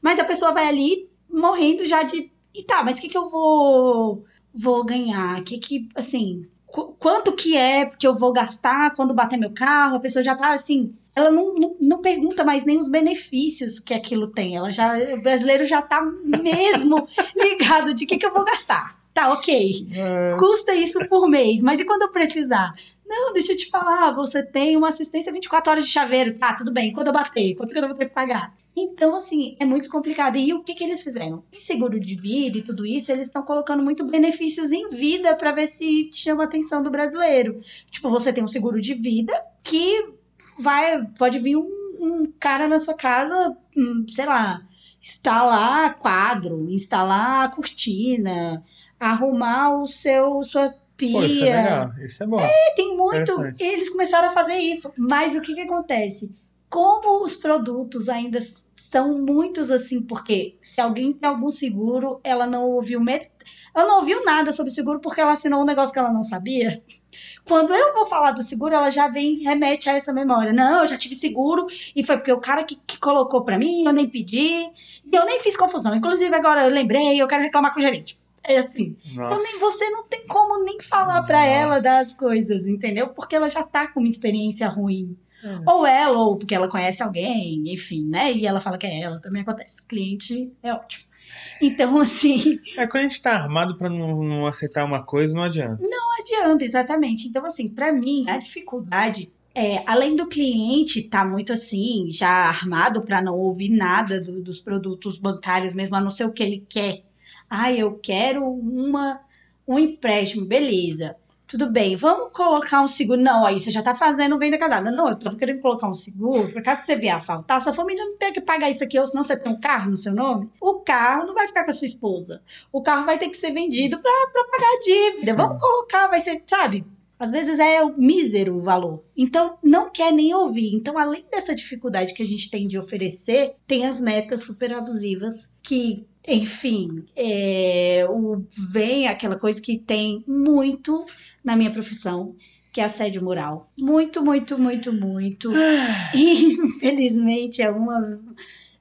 Mas a pessoa vai ali morrendo já de. E tá, mas o que, que eu vou, vou ganhar? que, que assim, qu quanto que é que eu vou gastar quando bater meu carro? A pessoa já tá assim. Ela não, não, não pergunta mais nem os benefícios que aquilo tem. Ela já, o brasileiro já tá mesmo ligado de que, que eu vou gastar. Tá, ok. É. Custa isso por mês, mas e quando eu precisar? Não, deixa eu te falar, você tem uma assistência 24 horas de chaveiro. Tá, tudo bem. Quando eu bater, quanto que eu vou ter que pagar? Então, assim, é muito complicado. E o que, que eles fizeram? Em seguro de vida e tudo isso, eles estão colocando muito benefícios em vida para ver se chama a atenção do brasileiro. Tipo, você tem um seguro de vida que vai. Pode vir um, um cara na sua casa, hum, sei lá, instalar quadro, instalar cortina, arrumar o seu sua pia. Pô, isso é legal, isso é bom. É, tem muito. Eles começaram a fazer isso. Mas o que, que acontece? Como os produtos ainda são muitos assim, porque se alguém tem algum seguro, ela não ouviu met... ela não ouviu nada sobre seguro porque ela assinou um negócio que ela não sabia. Quando eu vou falar do seguro, ela já vem remete a essa memória. Não, eu já tive seguro e foi porque o cara que, que colocou para mim, eu nem pedi, e eu nem fiz confusão. Inclusive agora eu lembrei, eu quero reclamar com o gerente. É assim. Nossa. Nem, você não tem como nem falar para ela das coisas, entendeu? Porque ela já tá com uma experiência ruim. É. Ou ela, ou porque ela conhece alguém, enfim, né? E ela fala que é ela, também acontece. Cliente é ótimo. Então, assim. É quando a gente tá armado para não, não aceitar uma coisa, não adianta. Não adianta, exatamente. Então, assim, para mim, a dificuldade é, além do cliente estar tá muito assim, já armado para não ouvir nada do, dos produtos bancários, mesmo a não ser o que ele quer ah, eu quero uma, um empréstimo, beleza. Tudo bem, vamos colocar um seguro. Não, aí você já está fazendo venda casada. Não, eu estou querendo colocar um seguro, por caso você vier a faltar, sua família não tem que pagar isso aqui, ou senão você tem um carro no seu nome. O carro não vai ficar com a sua esposa. O carro vai ter que ser vendido para pagar a dívida. Sim. Vamos colocar, vai ser, sabe? Às vezes é o mísero o valor. Então, não quer nem ouvir. Então, além dessa dificuldade que a gente tem de oferecer, tem as metas super abusivas que enfim, é, o, vem aquela coisa que tem muito na minha profissão, que é assédio moral. Muito, muito, muito, muito. Ah. E, infelizmente, é uma.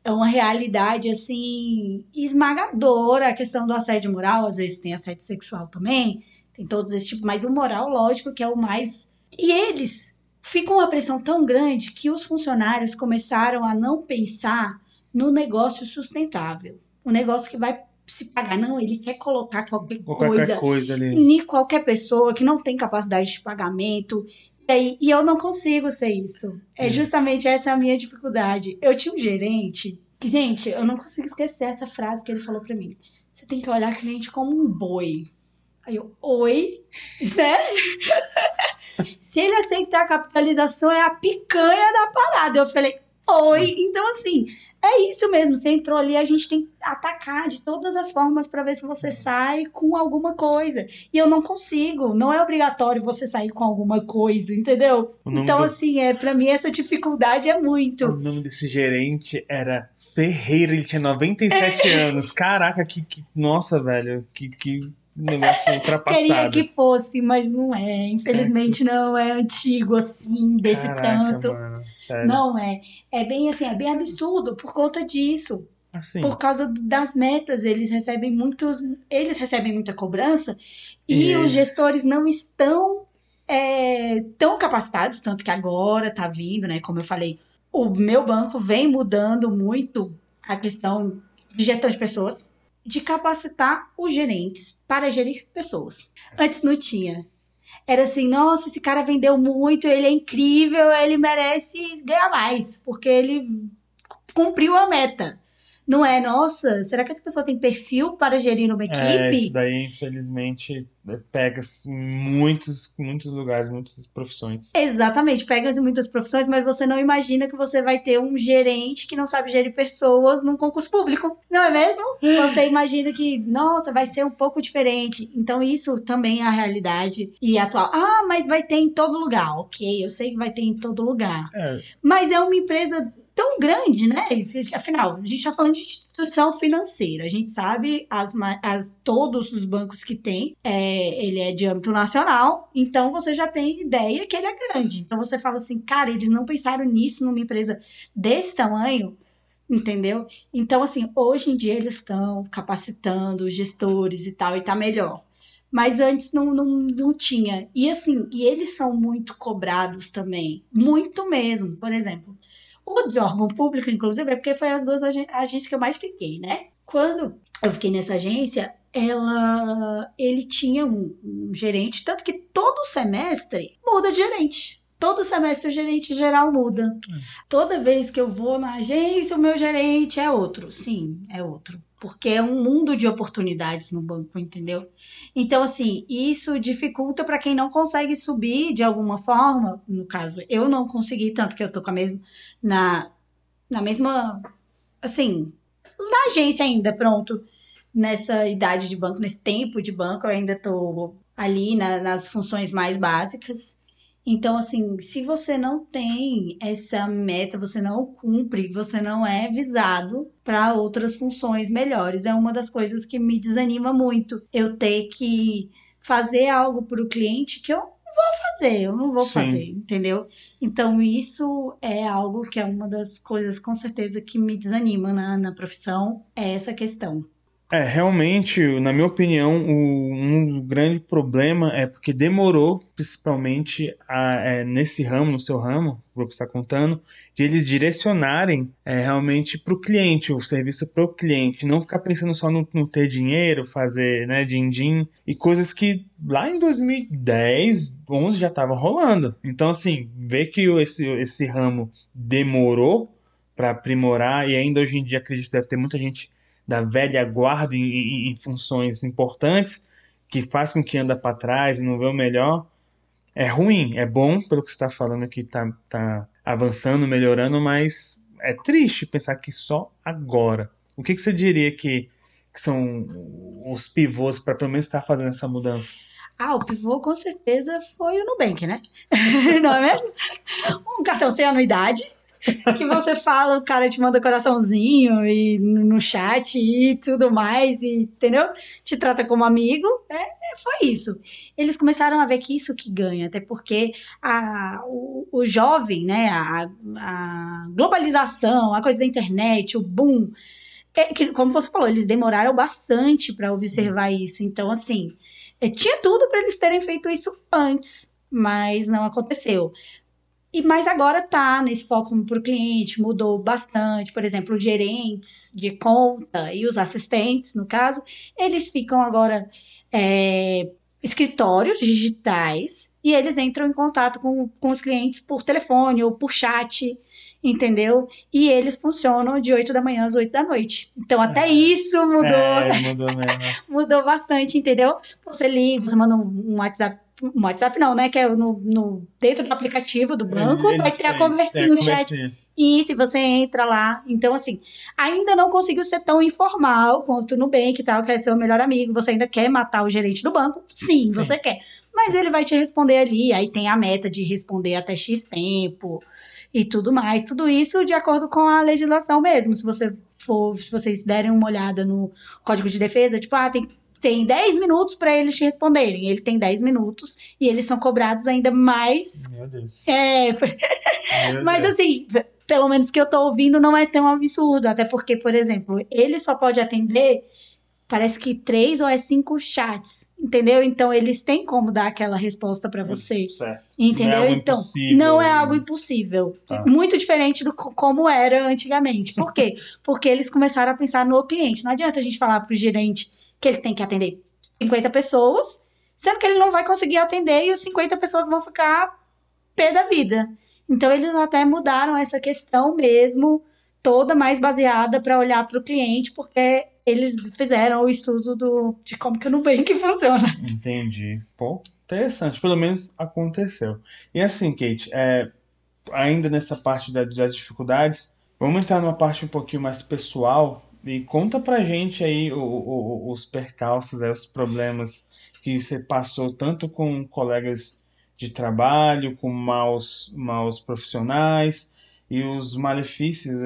é uma realidade assim esmagadora a questão do assédio moral, às vezes tem assédio sexual também, tem todos esse tipo, mas o moral, lógico, que é o mais. E eles ficam uma pressão tão grande que os funcionários começaram a não pensar no negócio sustentável, o negócio que vai se pagar, não, ele quer colocar qualquer, Qualquer coisa coisa ali. em qualquer pessoa que não tem capacidade de pagamento. E, aí- e eu não consigo ser isso. É Hum. justamente essa a minha dificuldade. Eu tinha um gerente que, gente, eu não consigo esquecer essa frase que ele falou pra mim. Você tem que olhar cliente como um boi. Aí eu, oi, né? Se ele aceitar a capitalização, é a picanha da parada. Eu falei, oi. Então, assim, é isso mesmo. Você entrou ali, a gente tem que atacar de todas as formas pra ver se você sai com alguma coisa. E eu não consigo. Não é obrigatório você sair com alguma coisa, entendeu? Então, do- assim, é, pra mim essa dificuldade é muito. O nome desse gerente era Ferreira, ele tinha 97 É. anos. Caraca, que, que- Nossa, velho, que, que negócio ultrapassado. Queria que fosse, mas não é. Infelizmente não é antigo assim, desse Caraca, tanto. mano, sério. Não é. É bem assim, é bem absurdo por conta disso. Assim, Por causa das metas, eles recebem muitos, eles recebem muita cobrança e E- os gestores não estão é, tão capacitados, tanto que agora tá vindo, né? Como eu falei, o meu banco vem mudando muito a questão de gestão de pessoas, de capacitar os gerentes para gerir pessoas. Antes não tinha. Era assim, nossa, esse cara vendeu muito, ele é incrível, ele merece ganhar mais, porque ele cumpriu a meta. Não é, nossa, será que essa pessoa tem perfil para gerir uma é, equipe? isso daí, infelizmente, pega assim, muitos, muitos lugares, muitas profissões. Exatamente, pega em muitas profissões, mas você não imagina que você vai ter um gerente que não sabe gerir pessoas num concurso público, não é mesmo? Você imagina que, nossa, vai ser um pouco diferente. Então, isso também é a realidade e atual. Ah, mas vai ter em todo lugar. Ok, eu sei que vai ter em todo lugar. É, Mas é uma empresa tão grande, né? Afinal, a gente está falando de instituição financeira. A gente sabe as, as- todos os bancos que tem. É, ele é de âmbito nacional, então você já tem ideia que ele é grande. Então você fala assim, cara, eles não pensaram nisso numa empresa desse tamanho. Entendeu? Então, assim, hoje em dia eles estão capacitando os gestores e tal, e tá melhor. Mas antes não, não, não tinha. E assim, e eles são muito cobrados também. Muito mesmo. Por exemplo, o de órgão público, inclusive, é porque foi as duas agen- agências que eu mais fiquei, né? Quando eu fiquei nessa agência, ela, ele tinha um, um gerente, tanto que todo semestre muda de gerente. Todo semestre o gerente geral muda. Toda vez que eu vou na agência, o meu gerente é outro. Sim, é outro. Porque é um mundo de oportunidades no banco, entendeu? Então, assim, isso dificulta para quem não consegue subir de alguma forma. No caso, eu não consegui, tanto que eu tô com a mesma. Na, na mesma. Assim, na agência ainda, pronto. Nessa idade de banco, nesse tempo de banco, eu ainda tô ali na- nas funções mais básicas. Então, assim, se você não tem essa meta, você não cumpre, você não é visado para outras funções melhores. É uma das coisas que me desanima muito. Eu ter que fazer algo para o cliente que eu não vou fazer, eu não vou Sim. fazer, entendeu? Então, isso é algo que é uma das coisas, com certeza, que me desanima na, na profissão, é essa questão. É, realmente, na minha opinião, o, um grande problema é porque demorou, principalmente a- é, nesse ramo, no seu ramo, que você está contando, de eles direcionarem é, realmente para o cliente, o serviço para o cliente, não ficar pensando só no, no ter dinheiro, fazer, né, din-din, e coisas que lá em 2010, 11 já estava rolando. Então, assim, ver que o- esse, esse ramo demorou para aprimorar, e ainda hoje em dia acredito que deve ter muita gente da velha guarda em, em- em funções importantes, que faz com que anda para trás e não vê o melhor, é ruim. É bom, pelo que você está falando que está tá avançando, melhorando, mas é triste pensar que só agora. O que, que você diria que, que são os pivôs para pelo menos estar fazendo essa mudança? Ah, o pivô com certeza foi o Nubank, né? Não é mesmo? Um cartão sem anuidade, que você fala, o cara te manda coraçãozinho e no chat e tudo mais, e, entendeu? Te trata como amigo. É, foi isso. Eles começaram a ver que isso que ganha, até porque a, o, o jovem, né, a, a globalização, a coisa da internet, o boom, é, que, como você falou, eles demoraram bastante para observar Sim. isso. Então, assim, é, tinha tudo para eles terem feito isso antes, mas não aconteceu. E mas agora tá nesse foco para o cliente, mudou bastante. Por exemplo, os gerentes de conta e os assistentes, no caso, eles ficam agora é, escritórios digitais e eles entram em contato com, com os clientes por telefone ou por chat entendeu? E eles funcionam de 8 da manhã às 8 da noite. Então, até é. isso mudou. É, mudou mesmo. mudou bastante, entendeu? Você liga, você manda um WhatsApp. Um WhatsApp não, né? Que é no, no dentro do aplicativo do banco, vai ter a conversinha no chat. E se você entra lá, então assim, ainda não conseguiu ser tão informal quanto no Nubank e tal, quer ser o melhor amigo, você ainda quer matar o gerente do banco? Sim, Sim, você quer. Mas ele vai te responder ali, aí tem a meta de responder até X tempo e tudo mais. Tudo isso de acordo com a legislação mesmo. Se você for, se vocês derem uma olhada no Código de Defesa, tipo, ah, tem tem 10 minutos para eles te responderem. Ele tem 10 minutos e eles são cobrados ainda mais. Meu Deus. É. Meu Mas Deus. assim, pelo menos que eu tô ouvindo, não é tão absurdo. Até porque, por exemplo, ele só pode atender parece que três ou é cinco chats, entendeu? Então eles têm como dar aquela resposta para você, certo. entendeu? Não é então impossível. não é algo impossível, tá. muito diferente do como era antigamente. Por quê? Porque eles começaram a pensar no cliente. Não adianta a gente falar para o gerente que ele tem que atender 50 pessoas, sendo que ele não vai conseguir atender e os 50 pessoas vão ficar pé da vida. Então eles até mudaram essa questão mesmo toda mais baseada para olhar para o cliente, porque eles fizeram o estudo do, de como que o Nubank funciona. Entendi. Pô, interessante. Pelo menos aconteceu. E assim, Kate, é, ainda nessa parte da, das dificuldades, vamos entrar numa parte um pouquinho mais pessoal e conta pra gente aí o, o, os percalços, é, os problemas que você passou tanto com colegas de trabalho, com maus, maus profissionais e os malefícios,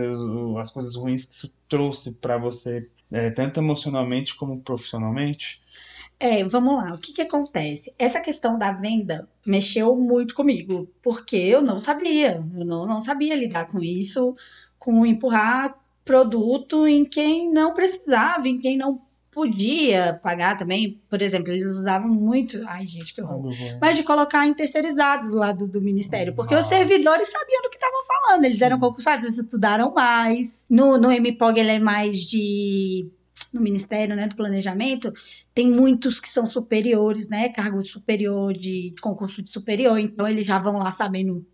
as coisas ruins que isso trouxe para você é, tanto emocionalmente como profissionalmente? É, vamos lá, o que, que acontece? Essa questão da venda mexeu muito comigo, porque eu não sabia, eu não, não sabia lidar com isso, com empurrar produto em quem não precisava, em quem não podia pagar também, por exemplo, eles usavam muito, ai gente, que horror, mas de colocar em terceirizados lá do, do ministério, porque Nossa. os servidores sabiam do que estavam falando, eles eram concursados, eles estudaram mais. No, no MPOG ele é mais de no Ministério né, do Planejamento, tem muitos que são superiores, né? Cargo superior, de concurso de superior, então eles já vão lá sabendo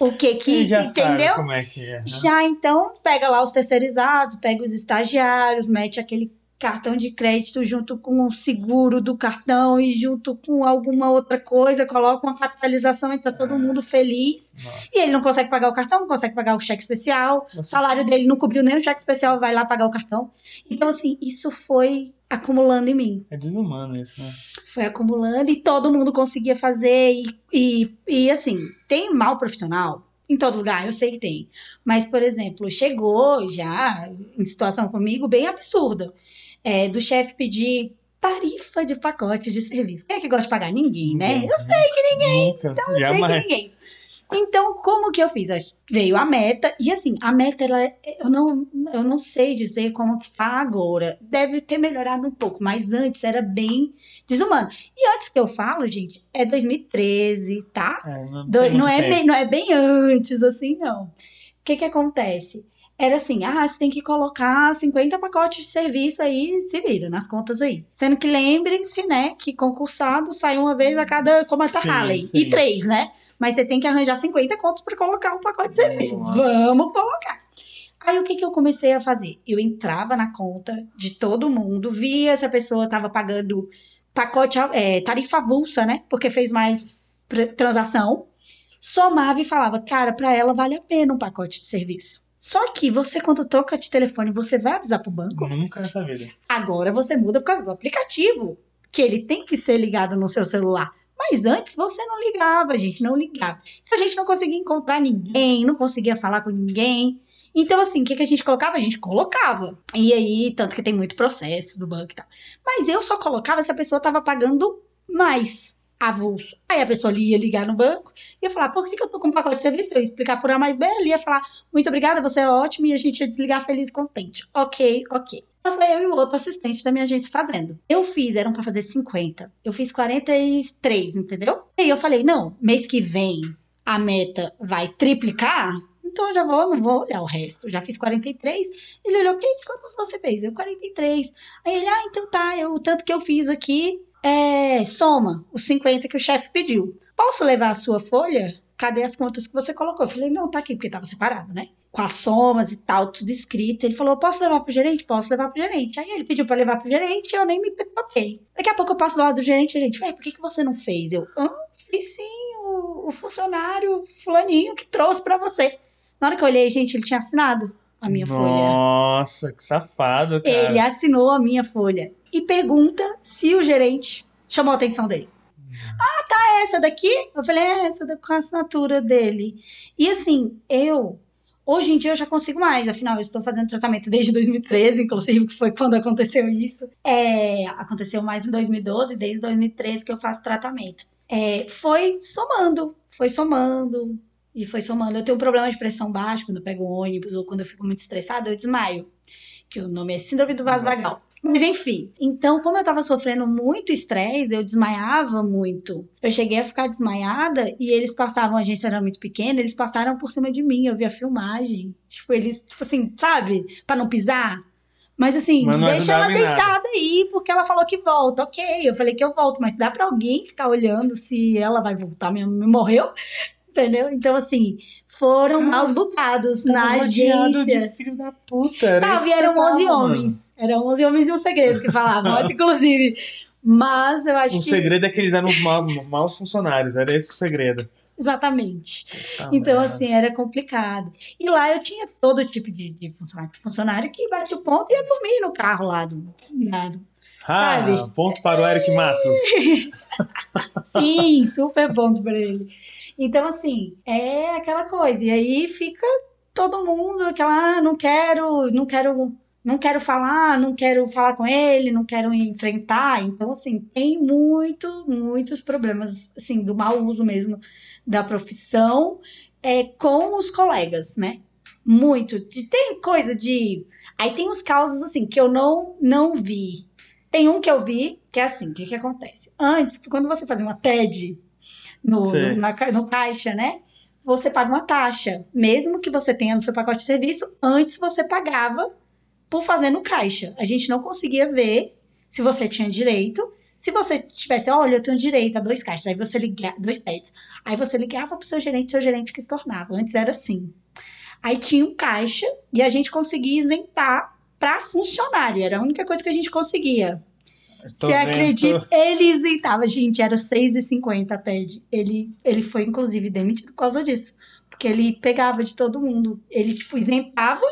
o que que, já entendeu? como é que é. Né? Já então pega lá os terceirizados, pega os estagiários, mete aquele cartão de crédito junto com o seguro do cartão e junto com alguma outra coisa, coloca uma capitalização e tá todo mundo feliz. Nossa. E ele não consegue pagar o cartão, não consegue pagar o cheque especial, o salário dele não cobriu nem o cheque especial, vai lá pagar o cartão. Então, assim, isso foi acumulando em mim. É desumano isso, né? Foi acumulando e todo mundo conseguia fazer. E, e, e assim, tem mal profissional, em todo lugar, eu sei que tem. Mas, por exemplo, chegou já em situação comigo bem absurda é, do chefe pedir tarifa de pacote de serviço. Quem é que gosta de pagar? Ninguém, né? Ninguém. Eu sei que ninguém. Nunca, então eu jamais. sei que ninguém. Então, como que eu fiz? Veio a meta, e assim, a meta, ela, eu, não, eu não sei dizer como que tá agora. Deve ter melhorado um pouco, mas antes era bem desumano. E antes que eu falo, gente, é 2013, tá? É, não, Do, não, é bem, não é bem antes, assim, não. O que que acontece? era assim: ah, você tem que colocar 50 pacotes de serviço aí, se vira nas contas aí. Sendo que lembrem-se, né, que concursado sai uma vez a cada, como a sim, Harley, sim. e três, né? Mas você tem que arranjar 50 contas para colocar um pacote de serviço. Vamos colocar. Aí o que, que eu comecei a fazer? Eu entrava na conta de todo mundo, via se a pessoa estava pagando pacote, é, tarifa avulsa, né? Porque fez mais transação. Somava e falava, cara, para ela vale a pena um pacote de serviço. Só que você, quando troca de telefone, você vai avisar pro banco? Nunca nessa vida. Agora você muda por causa do aplicativo, que ele tem que ser ligado no seu celular. Mas antes você não ligava, a gente não ligava. Então a gente não conseguia encontrar ninguém, não conseguia falar com ninguém. Então, assim, o que, que a gente colocava? A gente colocava. E aí, tanto que tem muito processo do banco e tal. Mas eu só colocava se a pessoa estava pagando mais avulso. Aí a pessoa ia ligar no banco e ia falar, por que, que eu tô com um pacote de serviço? Eu ia explicar por A mais B, ele ia falar, muito obrigada, você é ótimo, e a gente ia desligar feliz e contente. Ok, ok. Então foi eu e o outro assistente da minha agência fazendo. Eu fiz, eram para fazer 50. Eu fiz 43, entendeu? E aí eu falei, não, mês que vem a meta vai triplicar, então eu já vou, não vou olhar o resto. Já fiz 43. Ele olhou, que quanto você fez? Eu 43. Aí ele, ah, então tá, eu, o tanto que eu fiz aqui é, soma os 50 que o chefe pediu. Posso levar a sua folha? Cadê as contas que você colocou? Eu falei, não, tá aqui, porque tava separado, né? Com as somas e tal, tudo escrito. Ele falou, posso levar pro gerente? Posso levar pro gerente. Aí ele pediu para levar pro gerente, eu nem me preocupei. Daqui a pouco eu passo do lado do gerente, gerente, ué, por que, que você não fez? Eu, ah, fiz sim, o, o funcionário fulaninho que trouxe para você. Na hora que eu olhei, gente, ele tinha assinado a minha Nossa, folha. Nossa, que safado, cara. Ele assinou a minha folha e pergunta se o gerente chamou a atenção dele. Ah, tá essa daqui? Eu falei, é essa com a assinatura dele. E assim, eu hoje em dia eu já consigo mais, afinal eu estou fazendo tratamento desde 2013, inclusive que foi quando aconteceu isso. É, aconteceu mais em 2012, desde 2013 que eu faço tratamento. É, foi somando, foi somando e foi somando. Eu tenho um problema de pressão baixa quando eu pego ônibus ou quando eu fico muito estressada, eu desmaio. Que o nome é síndrome do vaso vagal. Mas enfim, então, como eu tava sofrendo muito estresse, eu desmaiava muito. Eu cheguei a ficar desmaiada e eles passavam, a agência era muito pequena, eles passaram por cima de mim, eu vi a filmagem. Tipo, eles, tipo assim, sabe? Pra não pisar. Mas assim, Mas deixa ela em nada. deitada aí, porque ela falou que volta. Ok, eu falei que eu volto, mas dá pra alguém ficar olhando se ela vai voltar mesmo? Me morreu? Entendeu? Então, assim, foram Cara, maus bocados na agência. de filho da puta. Era vieram você tava, 11 mano. homens. Eram 11 homens e um segredo que falavam, inclusive. Mas eu acho O que. segredo é que eles eram ma- maus funcionários, era esse o segredo. Exatamente. Então, merda. assim, era complicado. E lá eu tinha todo tipo de, de funcionário, funcionário que bate o ponto e ia dormir no carro lá do. Ah, sabe? ponto para o Eric Matos. Sim, super ponto pra ele. Então, assim, é aquela coisa. E aí fica todo mundo aquela, ah, não quero, não quero, não quero falar, não quero falar com ele, não quero enfrentar. Então, assim, tem muito, muitos problemas, assim, do mau uso mesmo da profissão é, com os colegas, né? Muito. Tem coisa de. Aí tem os casos, assim, que eu não, não vi. Tem um que eu vi, que é assim, o que que acontece? Antes, quando você fazia uma TED no, no, na, no caixa, né? Você paga uma taxa. Mesmo que você tenha no seu pacote de serviço, antes você pagava por fazer no caixa. A gente não conseguia ver se você tinha direito. Se você tivesse, olha, eu tenho direito a dois caixas, aí você ligava, dois TEDs. Aí você ligava pro seu gerente, seu gerente que se tornava. Antes era assim. Aí tinha um caixa e a gente conseguia isentar para funcionário. Era a única coisa que a gente conseguia. Você acredita? Ele isentava, gente, era 6,50 a TED. Ele, ele foi, inclusive, demitido por causa disso. Porque ele pegava de todo mundo. Ele, tipo, isentava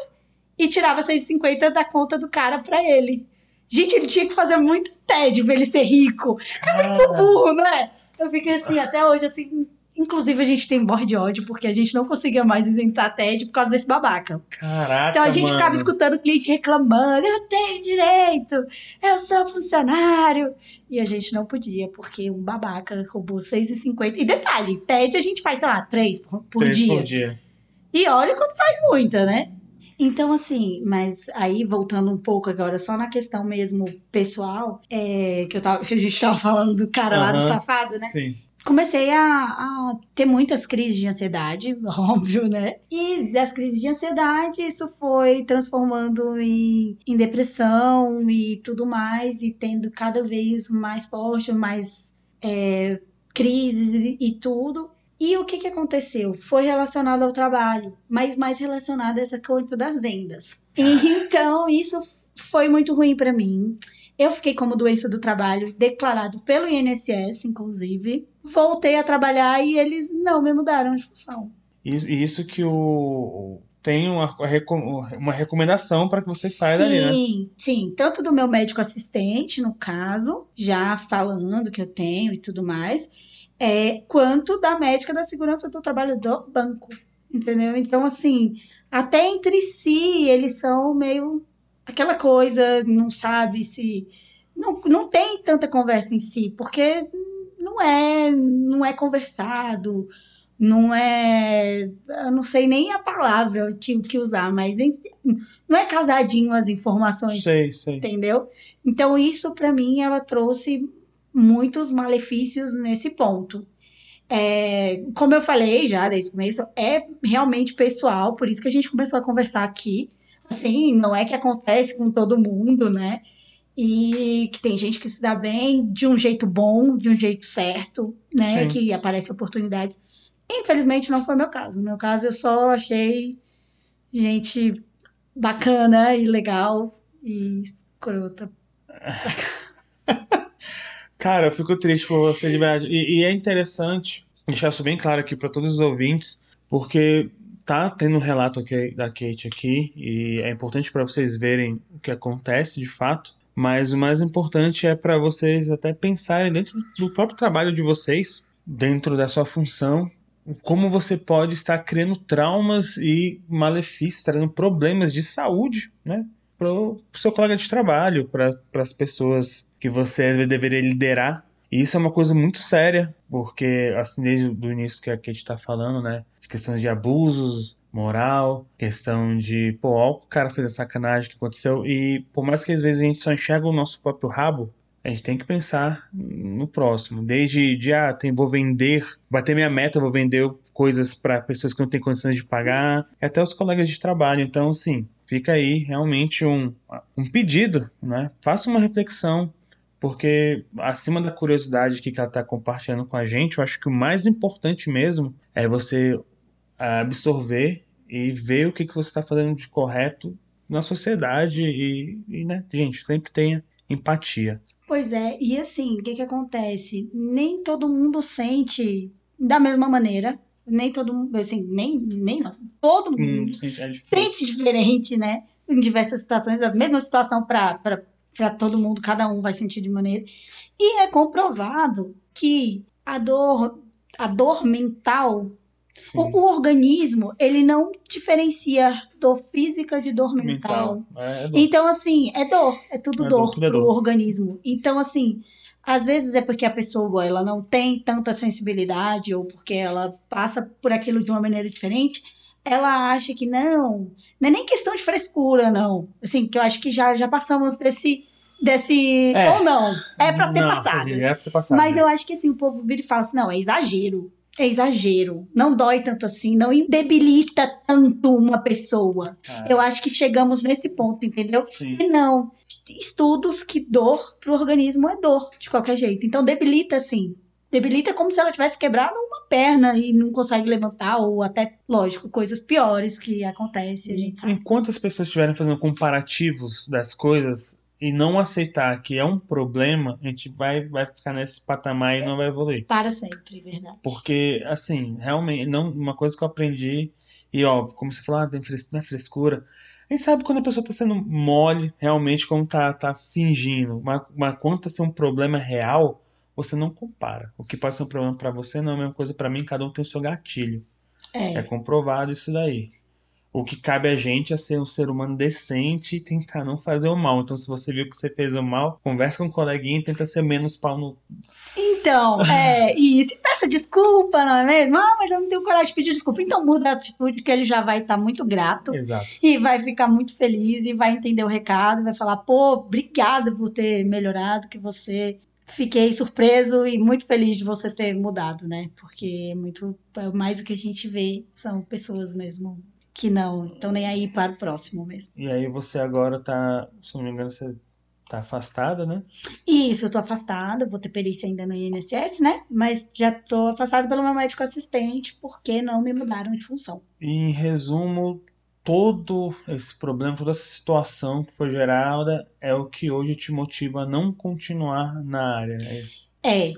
e tirava 6,50 da conta do cara pra ele. Gente, ele tinha que fazer muito TED pra ele ser rico. Cara, Muito burro, né? Eu fiquei assim, até hoje, assim. Inclusive, a gente tem morre de ódio, porque a gente não conseguia mais isentar TED por causa desse babaca. Caraca, Então a gente mano. ficava escutando o cliente reclamando, eu tenho direito, eu sou funcionário. E a gente não podia, porque um babaca roubou 6,50. E detalhe, TED a gente faz, sei lá, 3 por, por Três dia. por dia. E olha quanto faz muita, né? Então, assim, mas aí voltando um pouco agora, só na questão mesmo pessoal, é, que, eu tava, que a gente tava falando do cara lá do safado, né? Sim. Comecei a, a ter muitas crises de ansiedade, óbvio, né? E das crises de ansiedade, isso foi transformando em, em depressão e tudo mais, e tendo cada vez mais forte, mais é, crises e, e tudo. E o que, que aconteceu? Foi relacionado ao trabalho, mas mais relacionado a essa coisa das vendas. E, então, isso foi muito ruim para mim. Eu fiquei como doença do trabalho, declarado pelo INSS, inclusive. Voltei a trabalhar e eles não me mudaram de função. Isso, isso que o tem uma, uma recomendação para que você saia sim, dali, né? sim, tanto do meu médico assistente, no caso, já falando que eu tenho e tudo mais, é, quanto da médica da segurança do trabalho do banco, entendeu? Então, assim, até entre si eles são meio aquela coisa, não sabe se não, não tem tanta conversa em si, porque não é, não é conversado, não é, eu não sei nem a palavra que, que usar, mas não é casadinho as informações, sei, sei. entendeu? Então isso para mim ela trouxe muitos malefícios nesse ponto. É, como eu falei já desde o começo, é realmente pessoal, por isso que a gente começou a conversar aqui. Assim, não é que acontece com todo mundo, né? E que tem gente que se dá bem de um jeito bom, de um jeito certo, né? Sim. Que aparecem oportunidades. Infelizmente não foi meu caso. No meu caso, eu só achei gente bacana e legal e escrota. Cara, eu fico triste por você de verdade. E, e é interessante deixar isso bem claro aqui para todos os ouvintes, porque tá tendo um relato aqui, da Kate aqui e é importante para vocês verem o que acontece de fato. Mas o mais importante é para vocês até pensarem dentro do próprio trabalho de vocês, dentro da sua função, como você pode estar criando traumas e malefícios, trazendo problemas de saúde, né? Para o seu colega de trabalho, para as pessoas que você deveria liderar. E isso é uma coisa muito séria, porque assim desde o início que a Kate está falando, né? De questões de abusos, moral, questão de, pô, ó, o cara fez a sacanagem que aconteceu. E por mais que às vezes a gente só enxerga o nosso próprio rabo, a gente tem que pensar no próximo. Desde de, ah, tem, vou vender, bater minha meta, vou vender coisas para pessoas que não têm condições de pagar, até os colegas de trabalho. Então, sim, fica aí realmente um, um pedido, né? Faça uma reflexão, porque acima da curiosidade que ela está compartilhando com a gente, eu acho que o mais importante mesmo é você absorver e ver o que, que você está fazendo de correto na sociedade e, e né, gente, sempre tenha empatia. Pois é, e assim, o que, que acontece? Nem todo mundo sente da mesma maneira. Nem todo mundo, assim, nem, nem não. Todo hum, mundo hum, sente, sente diferente, né? Em diversas situações, a mesma situação para todo mundo, cada um vai sentir de maneira. E é comprovado que a dor, a dor mental o, o, organismo, ele não diferencia dor física de dor mental. mental. É, é dor. Então, assim, é dor. É tudo é dor, dor tudo é organismo. Então, assim, às vezes é porque a pessoa ela não tem tanta sensibilidade ou porque ela passa por aquilo de uma maneira diferente. Ela acha que não, não é nem questão de frescura, não. Assim, que eu acho que já, já passamos desse desse. É. Ou não. É pra ter não, passado. É pra ter passado. Mas eu acho que assim, o povo vira e fala assim: não, é exagero é exagero. Não dói tanto assim, não debilita tanto uma pessoa. É. Eu acho que chegamos nesse ponto, entendeu? Sim. E não. Estudos que dor pro organismo é dor, de qualquer jeito. Então debilita sim. Debilita como se ela tivesse quebrado uma perna e não consegue levantar, ou até, lógico, coisas piores que acontecem, a gente sabe. Enquanto as pessoas estiverem fazendo comparativos das coisas, e não aceitar que é um problema, a gente vai, vai ficar nesse patamar e não vai evoluir. Para sempre, verdade. Porque, assim, realmente, não, uma coisa que eu aprendi, e ó, como você falou, ah, não é frescura. A gente sabe quando a pessoa está sendo mole, realmente, como tá, tá fingindo. Mas, mas quando tá sendo um problema real, você não compara. O que pode ser um problema para você não é a mesma coisa para mim, cada um tem o seu gatilho. É. é comprovado isso daí o que cabe a gente é ser um ser humano decente e tentar não fazer o mal. Então, se você viu que você fez o mal, conversa com um coleguinha e tenta ser menos pau no. Então, é isso. E peça desculpa, não é mesmo? Ah, mas eu não tenho coragem de pedir desculpa. Então, muda a atitude que ele já vai estar muito grato. Exato. E vai ficar muito feliz e vai entender o recado, vai falar, pô, obrigada por ter melhorado, que você fiquei surpreso e muito feliz de você ter mudado, né? Porque é muito é mais o que a gente vê são pessoas mesmo que não estão nem aí para o próximo mesmo. E aí você agora tá, se não me engano, você tá afastada, né? Isso, eu tô afastada, vou ter perícia ainda no INSS, né? Mas já tô afastada pelo meu médico assistente porque não me mudaram de função. E, em resumo, todo esse problema, toda essa situação que foi gerada é o que hoje te motiva a não continuar na área. É, é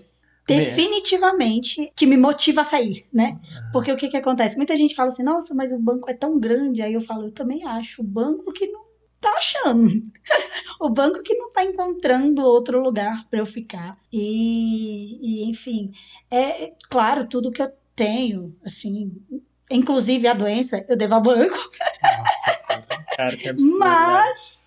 definitivamente que me motiva a sair, né? Porque o que que acontece? Muita gente fala assim, nossa, mas o banco é tão grande. Aí eu falo, eu também acho. O banco que não tá achando. o banco que não tá encontrando outro lugar para eu ficar. E, e, enfim, é claro, tudo que eu tenho, assim, inclusive a doença, eu devo ao banco. Nossa, cara, que absurdo. Mas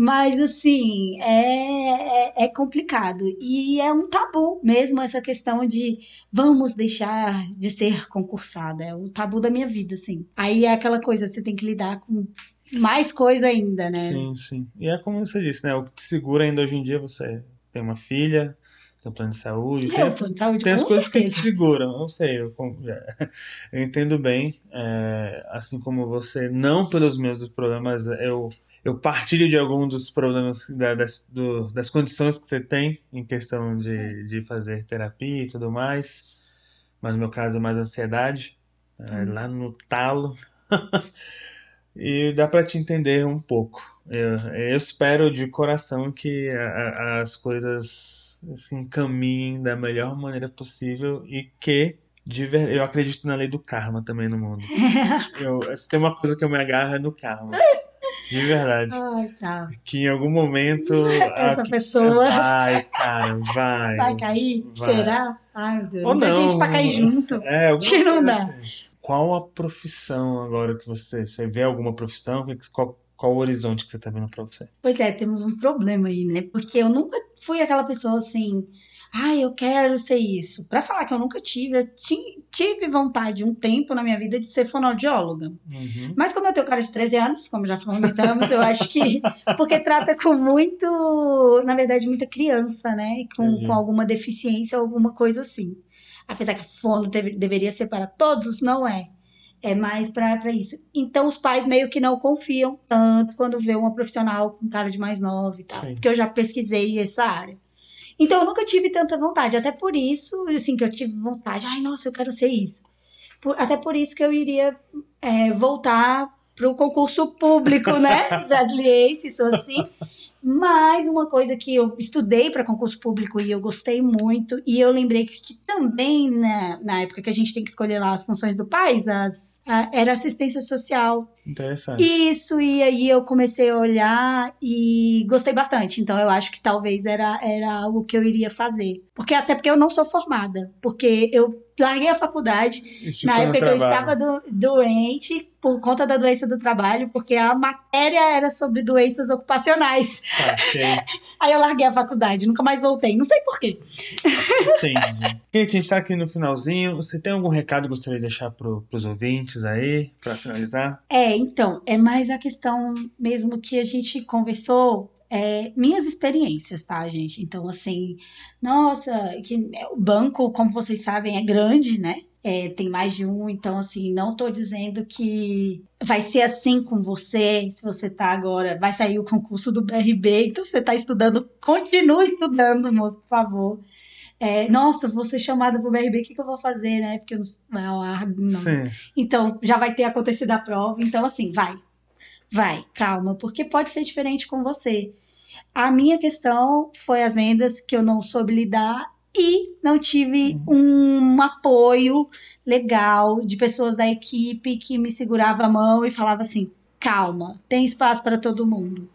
Mas, assim, é, é, é, complicado. E é um tabu mesmo essa questão de vamos deixar de ser concursada. É o tabu da minha vida, assim. Aí é aquela coisa, você tem que lidar com mais coisa ainda, né? Sim, sim. E é como você disse, né? O que te segura ainda hoje em dia, você tem uma filha, tem um plano de saúde. É, tem, de saúde, tem as coisas certeza. que te seguram. Eu sei, eu, eu entendo bem. É, assim como você, não pelos meus problemas, eu eu partilho de algum dos problemas da, das, do, das condições que você tem em questão de, de fazer terapia e tudo mais, mas no meu caso é mais ansiedade, é, hum. lá no talo. e dá para te entender um pouco. Eu, eu, espero de coração que a, as coisas se assim, encaminhem da melhor maneira possível e que ver, eu acredito na lei do karma também no mundo. eu, se tem uma coisa que eu me agarro é no karma. De verdade. Ai, tá. Que em algum momento. Essa a... pessoa. Vai, cara, vai. Vai cair? Vai. Será? Ai, meu Deus. Ou não. gente pra cair junto. É, que não dá. Assim. Qual a profissão agora que você. Você vê alguma profissão? Qual, qual o horizonte que você tá vendo pra você? Pois é, temos um problema aí, né? Porque eu nunca fui aquela pessoa assim ah, eu quero ser isso. Para falar que eu nunca tive, eu tive vontade um tempo na minha vida de ser fonoaudióloga. Uhum. Mas como eu tenho cara de 13 anos, como já comentamos, eu acho que porque trata com muito, na verdade, muita criança, né? Com, com alguma deficiência alguma coisa assim. Apesar que fono deve, deveria ser para todos, não é. É mais para isso. Então os pais meio que não confiam tanto quando vê uma profissional com cara de mais nova e tal. Sim. Porque eu já pesquisei essa área. Então eu nunca tive tanta vontade, até por isso, assim, que eu tive vontade, ai, nossa, eu quero ser isso. Por, até por isso que eu iria é, voltar para o concurso público, né? Brasiliense, sou assim. Mas uma coisa que eu estudei para concurso público e eu gostei muito, e eu lembrei que, que também né, na época que a gente tem que escolher lá as funções do país, as era assistência social. Interessante. Isso, e aí eu comecei a olhar e gostei bastante. Então eu acho que talvez era, era algo que eu iria fazer. Porque até porque eu não sou formada. Porque eu larguei a faculdade na época que eu estava do, doente por conta da doença do trabalho, porque a matéria era sobre doenças ocupacionais. Okay. Aí eu larguei a faculdade, nunca mais voltei, não sei porquê. Entendi. Kate, a gente está aqui no finalzinho. Você tem algum recado que gostaria de deixar para os ouvintes aí, para finalizar? É, então, é mais a questão mesmo que a gente conversou é, minhas experiências, tá, gente? Então, assim, nossa, que o banco, como vocês sabem, é grande, né? É, tem mais de um, então, assim, não tô dizendo que vai ser assim com você, se você tá agora, vai sair o concurso do BRB, então você tá estudando, continue estudando, moço, por favor. É, nossa, vou ser chamada pro BRB, o que, que eu vou fazer, né? Porque eu não, não. Sim. Então, já vai ter acontecido a prova, então, assim, vai, Vai, calma, porque pode ser diferente com você. A minha questão foi as vendas que eu não soube lidar e não tive uhum. um apoio legal de pessoas da equipe que me segurava a mão e falava assim: calma, tem espaço para todo mundo.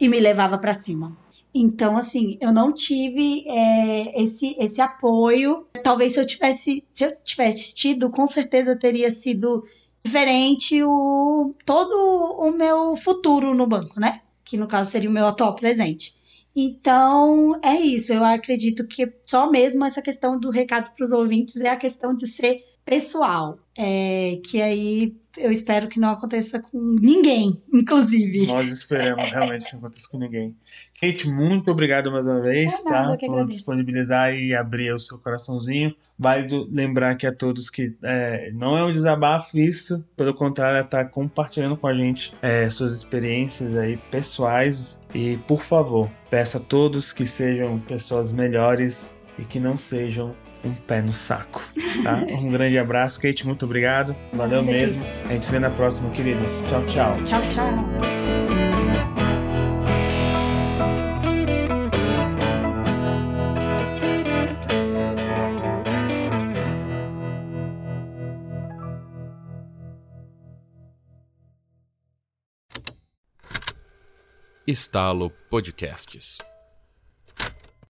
E me levava para cima. Então, assim, eu não tive é, esse, esse apoio. Talvez se eu tivesse, se eu tivesse tido, com certeza teria sido diferente o todo o meu futuro no banco, né? Que no caso seria o meu atual presente. Então, é isso. Eu acredito que só mesmo essa questão do recado para os ouvintes é a questão de ser pessoal. É, que aí eu espero que não aconteça com ninguém, inclusive. Nós esperamos realmente que não aconteça com ninguém. Kate, muito obrigado mais uma vez, é tá? Por disponibilizar e abrir o seu coraçãozinho. Válido lembrar aqui a todos que é, não é um desabafo isso, pelo contrário, está compartilhando com a gente é, suas experiências aí pessoais. E por favor, peço a todos que sejam pessoas melhores e que não sejam um pé no saco. Tá? Um grande abraço, Kate, muito obrigado. Valeu mesmo. A gente se vê na próxima, queridos. Tchau, tchau. Tchau, tchau. Estalo Podcasts.